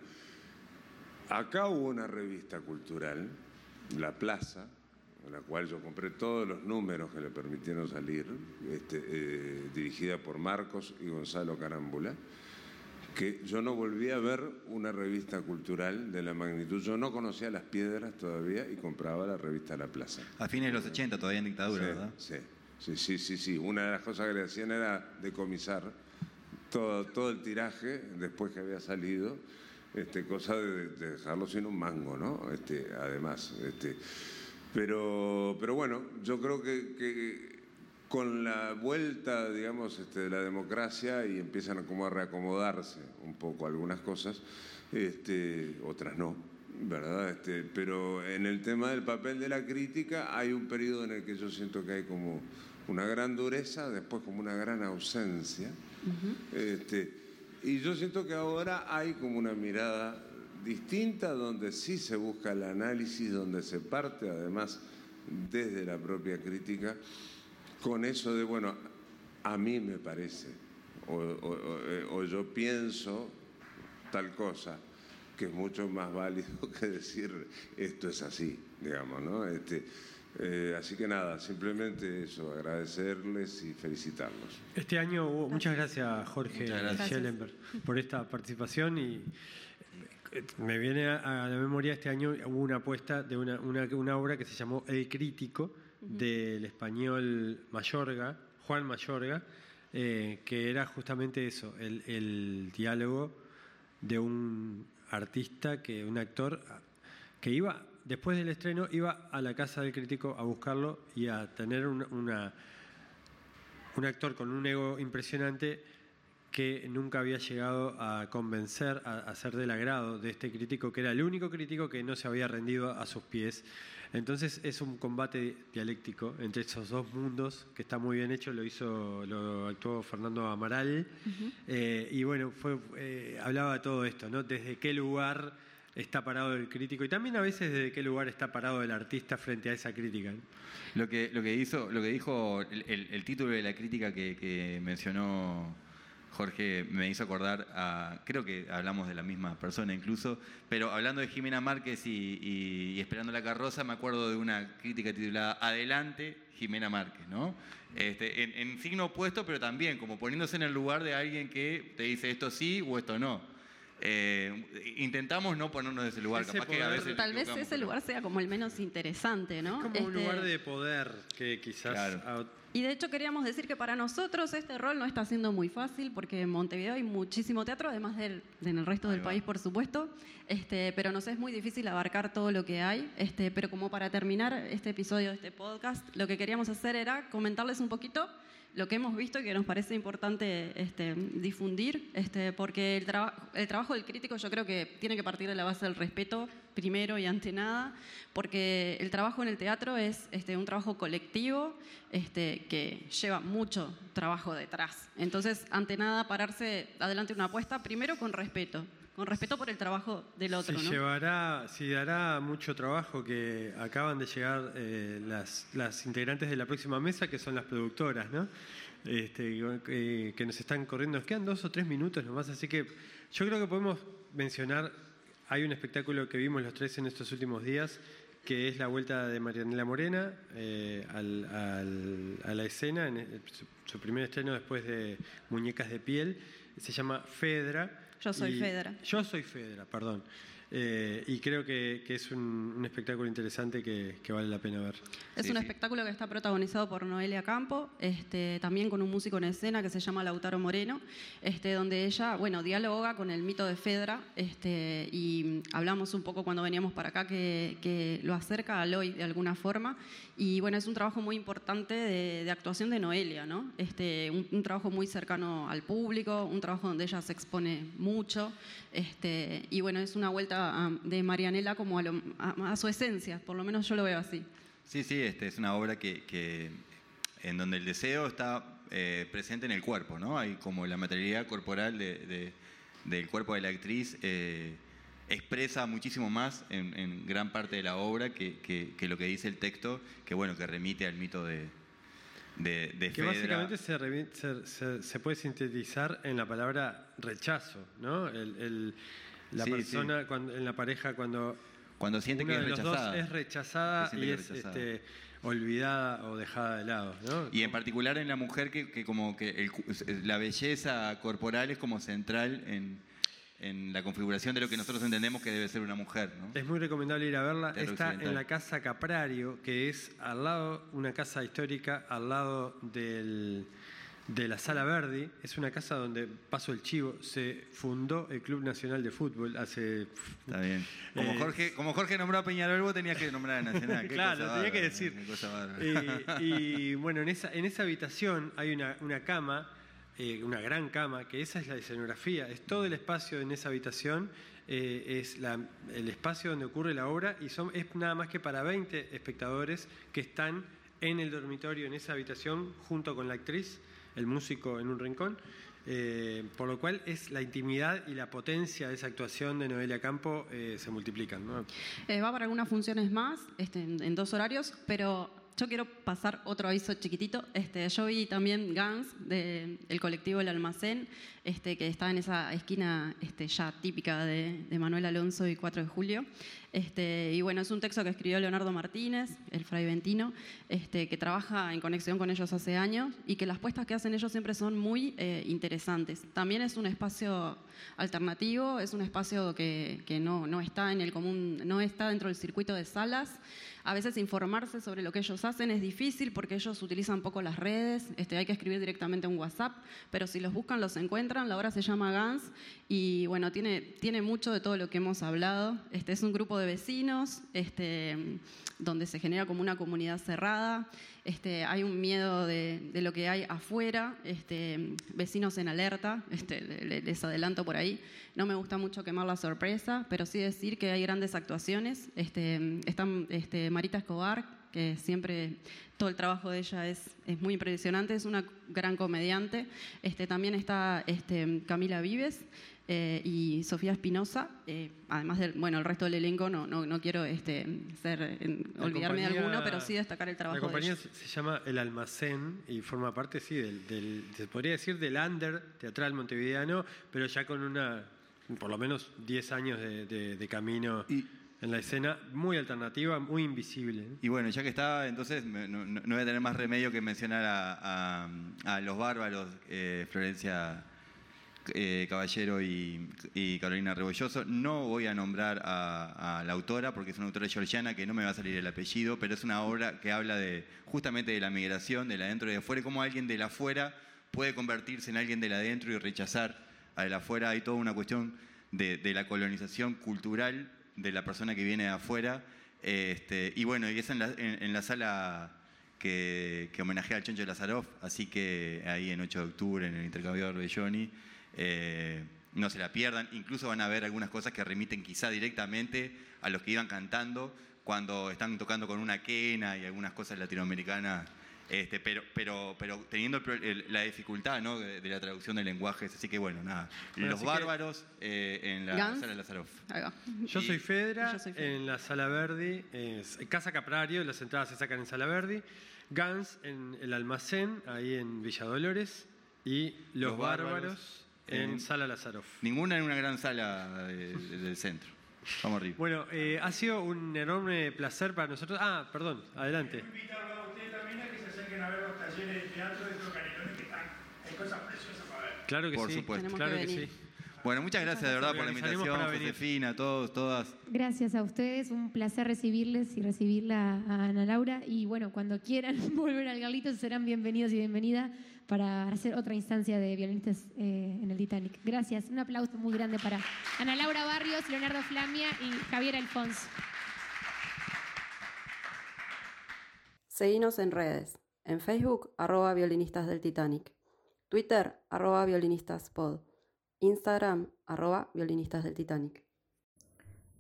S8: Acá hubo una revista cultural, La Plaza, en la cual yo compré todos los números que le permitieron salir, este, eh, dirigida por Marcos y Gonzalo Carámbula, que yo no volví a ver una revista cultural de la magnitud. Yo no conocía las piedras todavía y compraba la revista La Plaza.
S5: A fines de los 80, todavía en dictadura, ¿verdad?
S8: Sí, sí, sí, sí, sí. Una de las cosas que le hacían era decomisar todo, todo el tiraje después que había salido, este, cosa de, dejarlo sin un mango, ¿no? Este, además, este, pero, pero bueno, yo creo que, con la vuelta, digamos, este, de la democracia y empiezan como a reacomodarse un poco algunas cosas, este, otras no, ¿verdad? Este, pero en el tema del papel de la crítica hay un periodo en el que yo siento que hay como una gran dureza, después como una gran ausencia. este, y yo siento que ahora hay como una mirada distinta donde sí se busca el análisis, donde se parte además desde la propia crítica, con eso de, bueno, a mí me parece, o, yo pienso tal cosa, que es mucho más válido que decir esto es así, digamos, ¿no? Este, eh, así que nada, simplemente eso, agradecerles y felicitarlos.
S2: Este año hubo, muchas gracias Jorge Schellenberg por esta participación y me viene a, la memoria este año hubo una apuesta de una, una, obra que se llamó El Crítico, del español Mayorga, Juan Mayorga, eh, que era justamente eso, el, diálogo de un artista, que un actor que iba, después del estreno, iba a la casa del crítico a buscarlo y a tener una, un actor con un ego impresionante que nunca había llegado a convencer, a, ser del agrado de este crítico, que era el único crítico que no se había rendido a sus pies. Entonces es un combate dialéctico entre esos dos mundos que está muy bien hecho, lo hizo, lo actuó Fernando Amaral, eh, y bueno, fue, eh, hablaba de todo esto, ¿no? Desde qué lugar está parado el crítico y también a veces desde qué lugar está parado el artista frente a esa crítica.
S5: Lo que, lo que hizo, lo que dijo el, título de la crítica que mencionó Jorge me hizo acordar a, creo que hablamos de la misma persona incluso, pero hablando de Jimena Márquez y, Esperando la carroza, me acuerdo de una crítica titulada Adelante, Jimena Márquez, ¿no? Este, en, signo opuesto, pero también como poniéndose en el lugar de alguien que te dice esto sí o esto no. Eh, intentamos no ponernos en ese lugar.
S4: Tal vez ese lugar sea como el menos interesante, ¿no?
S2: Es como un lugar este de poder que quizás
S4: y de hecho queríamos decir que para nosotros este rol no está siendo muy fácil porque en Montevideo hay muchísimo teatro, además del, en el resto del país, por supuesto, este, pero nos es muy difícil abarcar todo lo que hay. Este, pero como para terminar este episodio de este podcast, lo que queríamos hacer era comentarles un poquito lo que hemos visto y que nos parece importante este, difundir, este, porque el, el, trabajo del crítico yo creo que tiene que partir de la base del respeto, primero y ante nada, porque el trabajo en el teatro es este, un trabajo colectivo este, que lleva mucho trabajo detrás. Entonces, ante nada, pararse adelante una apuesta, primero con respeto, con respeto por el trabajo del otro.
S2: Se llevará, si dará mucho trabajo que acaban de llegar eh, las, las, integrantes de la próxima mesa, que son las productoras, ¿no? Este, que nos están corriendo. Nos quedan dos o tres minutos nomás, así que yo creo que podemos mencionar, hay un espectáculo que vimos los tres en estos últimos días, que es la vuelta de Marianela Morena eh, a la escena, en su primer estreno después de Muñecas de Piel, se llama Fedra
S4: yo soy Fedra.
S2: Yo soy Fedra, perdón. Eh, y creo que, es un, espectáculo interesante que, vale la pena ver.
S4: Es un espectáculo que está protagonizado por Noelia Campo, este, también con un músico en escena que se llama Lautaro Moreno, este, donde ella, bueno, dialoga con el mito de Fedra este, y hablamos un poco cuando veníamos para acá que, lo acerca a Loy de alguna forma. Y bueno, es un trabajo muy importante de, actuación de Noelia, ¿no? Este, un, trabajo muy cercano al público, un trabajo donde ella se expone mucho. Este, y bueno, es una vuelta de Marianela como a, su esencia, por lo menos yo lo veo así.
S5: Sí, sí, este, es una obra que, en donde el deseo está eh, presente en el cuerpo, ¿no? Hay como la materialidad corporal del cuerpo de la actriz eh, expresa muchísimo más en, gran parte de la obra que, lo que dice el texto, que bueno, que remite al mito de, de,
S2: que básicamente se, se, puede sintetizar en la palabra rechazo, ¿no? el, la persona Cuando, en la pareja cuando
S5: cuando siente que es rechazada.
S2: es rechazada y es, Este, olvidada o dejada de lado. ¿no?
S5: Y en particular en la mujer que, que como que la belleza corporal es como central en, en, la configuración de lo que nosotros entendemos que debe ser una mujer. ¿no?
S2: Es muy recomendable ir a verla. Está en la casa Caprario, que es al lado, una casa histórica al lado del de la Sala Verdi. Es una casa donde, paso el chivo, se fundó el Club Nacional de Fútbol hace...
S5: Está bien. Como, eh, Jorge, como Jorge nombró a Peñarol, vos tenías que nombrar a Nacional.
S2: claro, tenía que decir. y, bueno, en esa, en esa habitación hay una, una cama, eh, una gran cama, que esa es la escenografía, es todo el espacio en esa habitación. Eh, es la, el espacio donde ocurre la obra y son, es nada más que para 20 espectadores que están en el dormitorio, en esa habitación, junto con la actriz el músico en un rincón. Eh, por lo cual es la intimidad y la potencia de esa actuación de Noelia Campo eh, se multiplican.
S4: Eh, va para algunas funciones más, este, en, dos horarios, pero yo quiero pasar otro aviso chiquitito. Este, yo vi también Gans del colectivo El Almacén, este, que está en esa esquina este, ya típica de, Manuel Alonso y 4 de julio. Este, y bueno, es un texto que escribió Leonardo Martínez, el fray Ventino, este, que trabaja en conexión con ellos hace años y que las puestas que hacen ellos siempre son muy eh, interesantes. También es un espacio alternativo, es un espacio que, que no, no, está en el común, no está dentro del circuito de salas. A veces informarse sobre lo que ellos hacen es difícil porque ellos utilizan poco las redes, este, hay que escribir directamente un WhatsApp, pero si los buscan los encuentran. La obra se llama Gans y bueno, tiene, tiene mucho de todo lo que hemos hablado. Este, es un grupo de vecinos este, donde se genera como una comunidad cerrada. Este, hay un miedo de, lo que hay afuera, este, vecinos en alerta, este, les adelanto por ahí. No me gusta mucho quemar la sorpresa, pero sí decir que hay grandes actuaciones. Este, están este, Marita Escobar, que siempre todo el trabajo de ella es, es muy impresionante, es una gran comediante. Este, también está este, Camila Vives, eh, y Sofía Espinosa, eh, además del, bueno, el resto del elenco, no, no, no quiero este, ser, olvidarme de alguno, pero sí destacar el trabajo.
S2: La compañía se llama El Almacén y forma parte, sí, del, se podría decir del under teatral montevideano, pero ya con una, por lo menos 10 años de, camino. en la escena, muy alternativa, muy invisible.
S5: Y bueno, ya que está, entonces no, voy a tener más remedio que mencionar a, los bárbaros, eh, Florencia eh, Caballero y, Carolina Rebolloso. No voy a nombrar a, la autora porque es una autora georgiana que no me va a salir el apellido, pero es una obra que habla de justamente de la migración, de la adentro y de afuera, y cómo alguien de la afuera puede convertirse en alguien de la adentro y rechazar a la afuera. Hay toda una cuestión de, la colonización cultural de la persona que viene de afuera. Este, y bueno, y es en la, sala que, que, homenajea al Choncho Lazaroff, así que ahí en 8 de octubre en el intercambiador de Johnny. Eh, no se la pierdan. Incluso van a ver algunas cosas que remiten quizá directamente a los que iban cantando cuando están tocando con una quena y algunas cosas latinoamericanas. Este, pero, pero, pero teniendo la dificultad de, la traducción de lenguajes, así que bueno, nada. los bárbaros eh, en la sala Lazaroff.
S2: Yo soy Fedra, en la sala Verdi, Casa Caprario, las entradas se sacan en sala Verdi. Gans en el almacén, ahí en Villa Dolores. Y los, bárbaros en Sala Lazaroff.
S5: Ninguna en una gran sala del centro. Vamos arriba.
S2: Bueno, eh, ha sido un enorme placer para nosotros. Ah, perdón, adelante. invitarlo a ustedes también a que se acerquen a ver los talleres de teatro de Canelones que están. Hay cosas preciosas para ver. Claro que
S5: por
S2: sí.
S5: Supuesto.
S2: Claro que, sí.
S5: Bueno, muchas gracias de verdad por la invitación, Josefina, todos, todas.
S3: Gracias a ustedes, un placer recibirles y recibirla a Ana Laura. Y bueno, cuando quieran volver al Galito serán bienvenidos y bienvenida para hacer otra instancia de violinistas eh, en el Titanic. Gracias. Un aplauso muy grande para Ana Laura Barrios, Leonardo Flamia y Javier Alfonso.
S4: Seguinos en redes. En Facebook, arroba violinistas del Titanic. Twitter, arroba violinistaspod. Instagram, arroba violinistas del Titanic.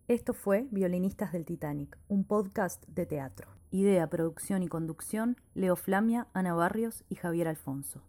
S1: Esto fue Violinistas del Titanic, un podcast de teatro. Idea, producción y conducción, Leo Flamia, Ana Barrios y Javier Alfonso.